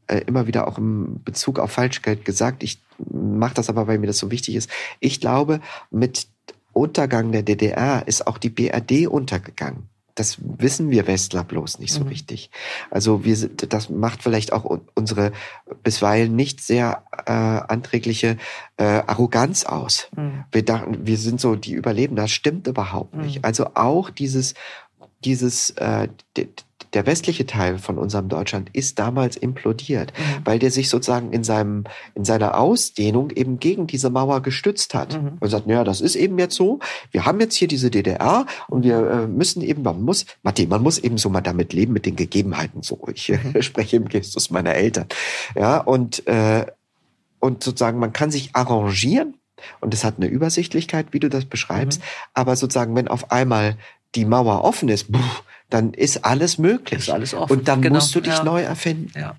äh, immer wieder auch im Bezug auf Falschgeld gesagt. Ich mache das aber, weil mir das so wichtig ist. Ich glaube, mit Untergang der DDR ist auch die BRD untergegangen. Das wissen wir Westler bloß nicht so Mhm. richtig. Also wir das macht vielleicht auch un- unsere bisweilen nicht sehr äh, anträgliche äh, Arroganz aus. Mhm. Wir dachten, wir sind so die Überlebenden. Das stimmt überhaupt nicht. Mhm. Also auch dieses, dieses, äh, der westliche Teil von unserem Deutschland ist damals implodiert, Mhm. weil der sich sozusagen in seinem, in seiner Ausdehnung eben gegen diese Mauer gestützt hat. Mhm. Und sagt, naja, das ist eben jetzt so. Wir haben jetzt hier diese DDR und wir äh, müssen eben, man muss, Matti, man muss eben so mal damit leben mit den Gegebenheiten. So, ich äh, *laughs* spreche im Gestus meiner Eltern. Ja, und, äh, und sozusagen, man kann sich arrangieren und es hat eine Übersichtlichkeit, wie du das beschreibst. Mhm. Aber sozusagen, wenn auf einmal die Mauer offen ist, puh, dann ist alles möglich. Ist alles offen. Und dann Genau, musst du dich ja. neu erfinden. Ja.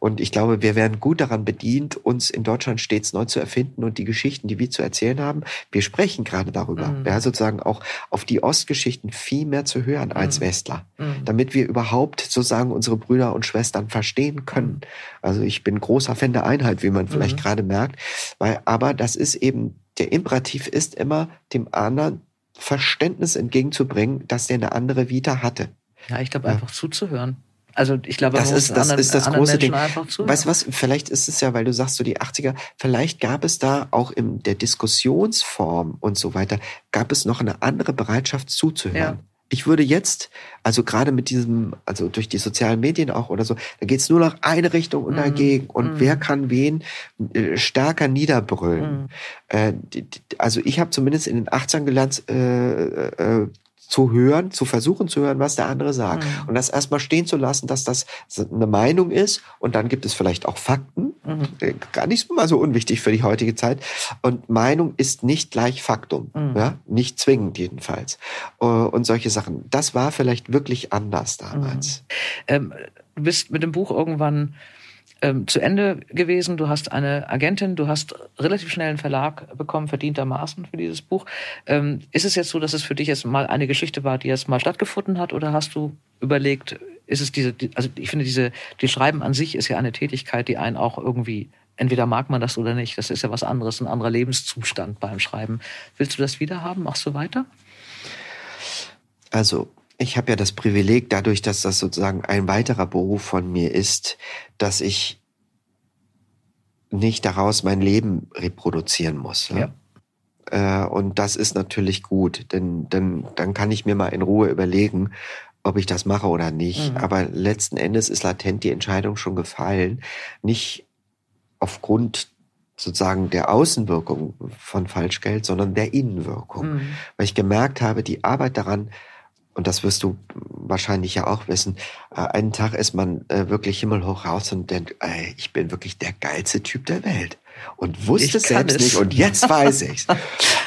Und ich glaube, wir werden gut daran bedient, uns in Deutschland stets neu zu erfinden und die Geschichten, die wir zu erzählen haben, wir sprechen gerade darüber. Mhm. Ja, sozusagen auch auf die Ostgeschichten viel mehr zu hören als Mhm. Westler. Mhm. Damit wir überhaupt sozusagen unsere Brüder und Schwestern verstehen können. Also ich bin großer Fan der Einheit, wie man vielleicht Mhm. gerade merkt. Weil, aber das ist eben, der Imperativ ist immer, dem anderen Verständnis entgegenzubringen, dass der eine andere Vita hatte. Ja, ich glaube Ja. einfach zuzuhören. Also ich glaube, Das ist, das anderen, ist das große Menschen Ding. Weißt du was? Vielleicht ist es ja, weil du sagst so die 80er, vielleicht gab es da auch in der Diskussionsform und so weiter, gab es noch eine andere Bereitschaft zuzuhören. Ja. Ich würde jetzt, also gerade mit diesem, also durch die sozialen Medien auch oder so, da geht es nur noch eine Richtung und Mhm. dagegen. Und Mhm. wer kann wen äh, stärker niederbrüllen? Mhm. Äh, die, die, also ich habe zumindest in den 80ern gelernt, äh, äh, zu hören, zu versuchen zu hören, was der andere sagt. Mhm. Und das erstmal stehen zu lassen, dass das eine Meinung ist. Und dann gibt es vielleicht auch Fakten. Mhm. Äh, Gar nicht mal so unwichtig für die heutige Zeit. Und Meinung ist nicht gleich Faktum. Mhm. Ja? Nicht zwingend jedenfalls. Äh, Und solche Sachen. Das war vielleicht wirklich anders damals. Ähm, du bist mit dem Buch irgendwann ähm, zu Ende gewesen. Du hast eine Agentin, du hast relativ schnell einen Verlag bekommen, verdientermaßen für dieses Buch. Ähm, ist es jetzt so, dass es für dich jetzt mal eine Geschichte war, die jetzt mal stattgefunden hat, oder hast du überlegt, ist es diese, die- also ich finde diese, die Schreiben an sich ist ja eine Tätigkeit, die einen auch irgendwie Entweder mag man das oder nicht. Das ist ja was anderes, ein anderer Lebenszustand beim Schreiben. Willst du das wieder haben? Machst du weiter? Also, ich habe ja das Privileg, dadurch, dass das sozusagen ein weiterer Beruf von mir ist, dass ich nicht daraus mein Leben reproduzieren muss. Ja. Äh, und das ist natürlich gut, denn, denn dann kann ich mir mal in Ruhe überlegen, ob ich das mache oder nicht. Mhm. Aber letzten Endes ist latent die Entscheidung schon gefallen. Nicht aufgrund sozusagen der Außenwirkung von Falschgeld, sondern der Innenwirkung. Mhm. Weil ich gemerkt habe, die Arbeit daran, und das wirst du wahrscheinlich ja auch wissen, äh, einen Tag ist man äh, wirklich himmelhoch raus und denkt, ey, ich bin wirklich der geilste Typ der Welt und wusste es selbst es. nicht und jetzt *laughs* weiß ich's.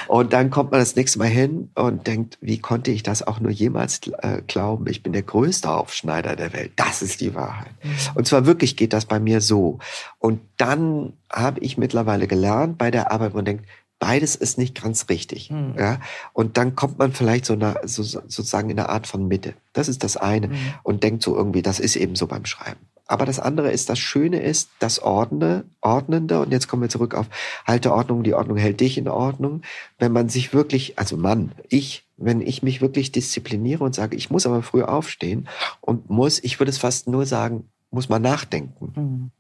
und dann kommt man das nächste Mal hin und denkt, wie konnte ich das auch nur jemals äh, glauben? Ich bin der größte Aufschneider der Welt. Das ist die Wahrheit. Mhm. Und zwar wirklich geht das bei mir so. Und dann habe ich mittlerweile gelernt bei der Arbeit, wo man denkt, beides ist nicht ganz richtig. Mhm. Ja? Und dann kommt man vielleicht so, eine, so sozusagen in einer Art von Mitte. Das ist das eine. Mhm. Und denkt so irgendwie, das ist eben so beim Schreiben. Aber das andere ist, das Schöne ist, das Ordne, Ordnende, und jetzt kommen wir zurück auf halte Ordnung, die Ordnung hält dich in Ordnung. Wenn man sich wirklich, also Mann, ich, wenn ich mich wirklich diszipliniere und sage, ich muss aber früh aufstehen und muss, ich würde es fast nur sagen, muss man nachdenken. Mhm.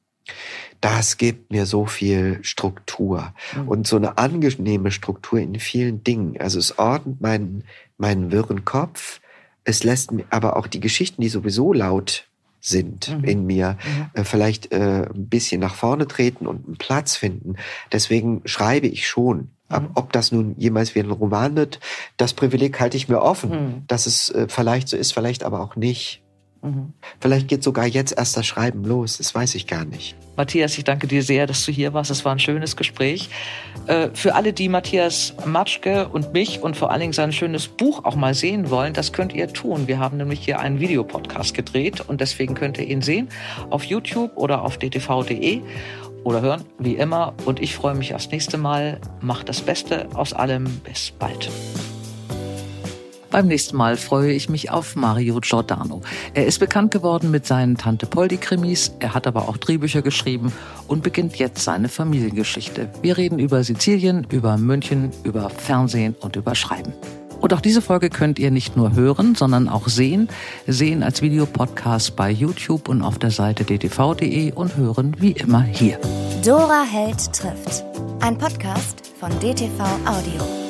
Das gibt mir so viel Struktur mhm. und so eine angenehme Struktur in vielen Dingen. Also es ordnet meinen, meinen wirren Kopf. Es lässt mir aber auch die Geschichten, die sowieso laut sind mhm. in mir, mhm. äh, vielleicht äh, ein bisschen nach vorne treten und einen Platz finden. Deswegen schreibe ich schon. Mhm. Ob das nun jemals wie ein Roman wird, das Privileg halte ich mir offen, mhm. dass es äh, vielleicht so ist, vielleicht aber auch nicht. Mhm. Vielleicht geht sogar jetzt erst das Schreiben los, das weiß ich gar nicht. Matthias, ich danke dir sehr, dass du hier warst. Es war ein schönes Gespräch. Äh, für alle, die Matthias Matschke und mich und vor allen Dingen sein schönes Buch auch mal sehen wollen, das könnt ihr tun. Wir haben nämlich hier einen Videopodcast gedreht und deswegen könnt ihr ihn sehen auf YouTube oder auf dtv.de oder hören, wie immer. Und ich freue mich aufs nächste Mal. Macht das Beste aus allem. Bis bald. Beim nächsten Mal freue ich mich auf Mario Giordano. Er ist bekannt geworden mit seinen Tante Poldi-Krimis, er hat aber auch Drehbücher geschrieben und beginnt jetzt seine Familiengeschichte. Wir reden über Sizilien, über München, über Fernsehen und über Schreiben. Und auch diese Folge könnt ihr nicht nur hören, sondern auch sehen. Sehen als Videopodcast bei YouTube und auf der Seite dtv.de und hören wie immer hier. Dora Held trifft. Ein Podcast von DTV Audio.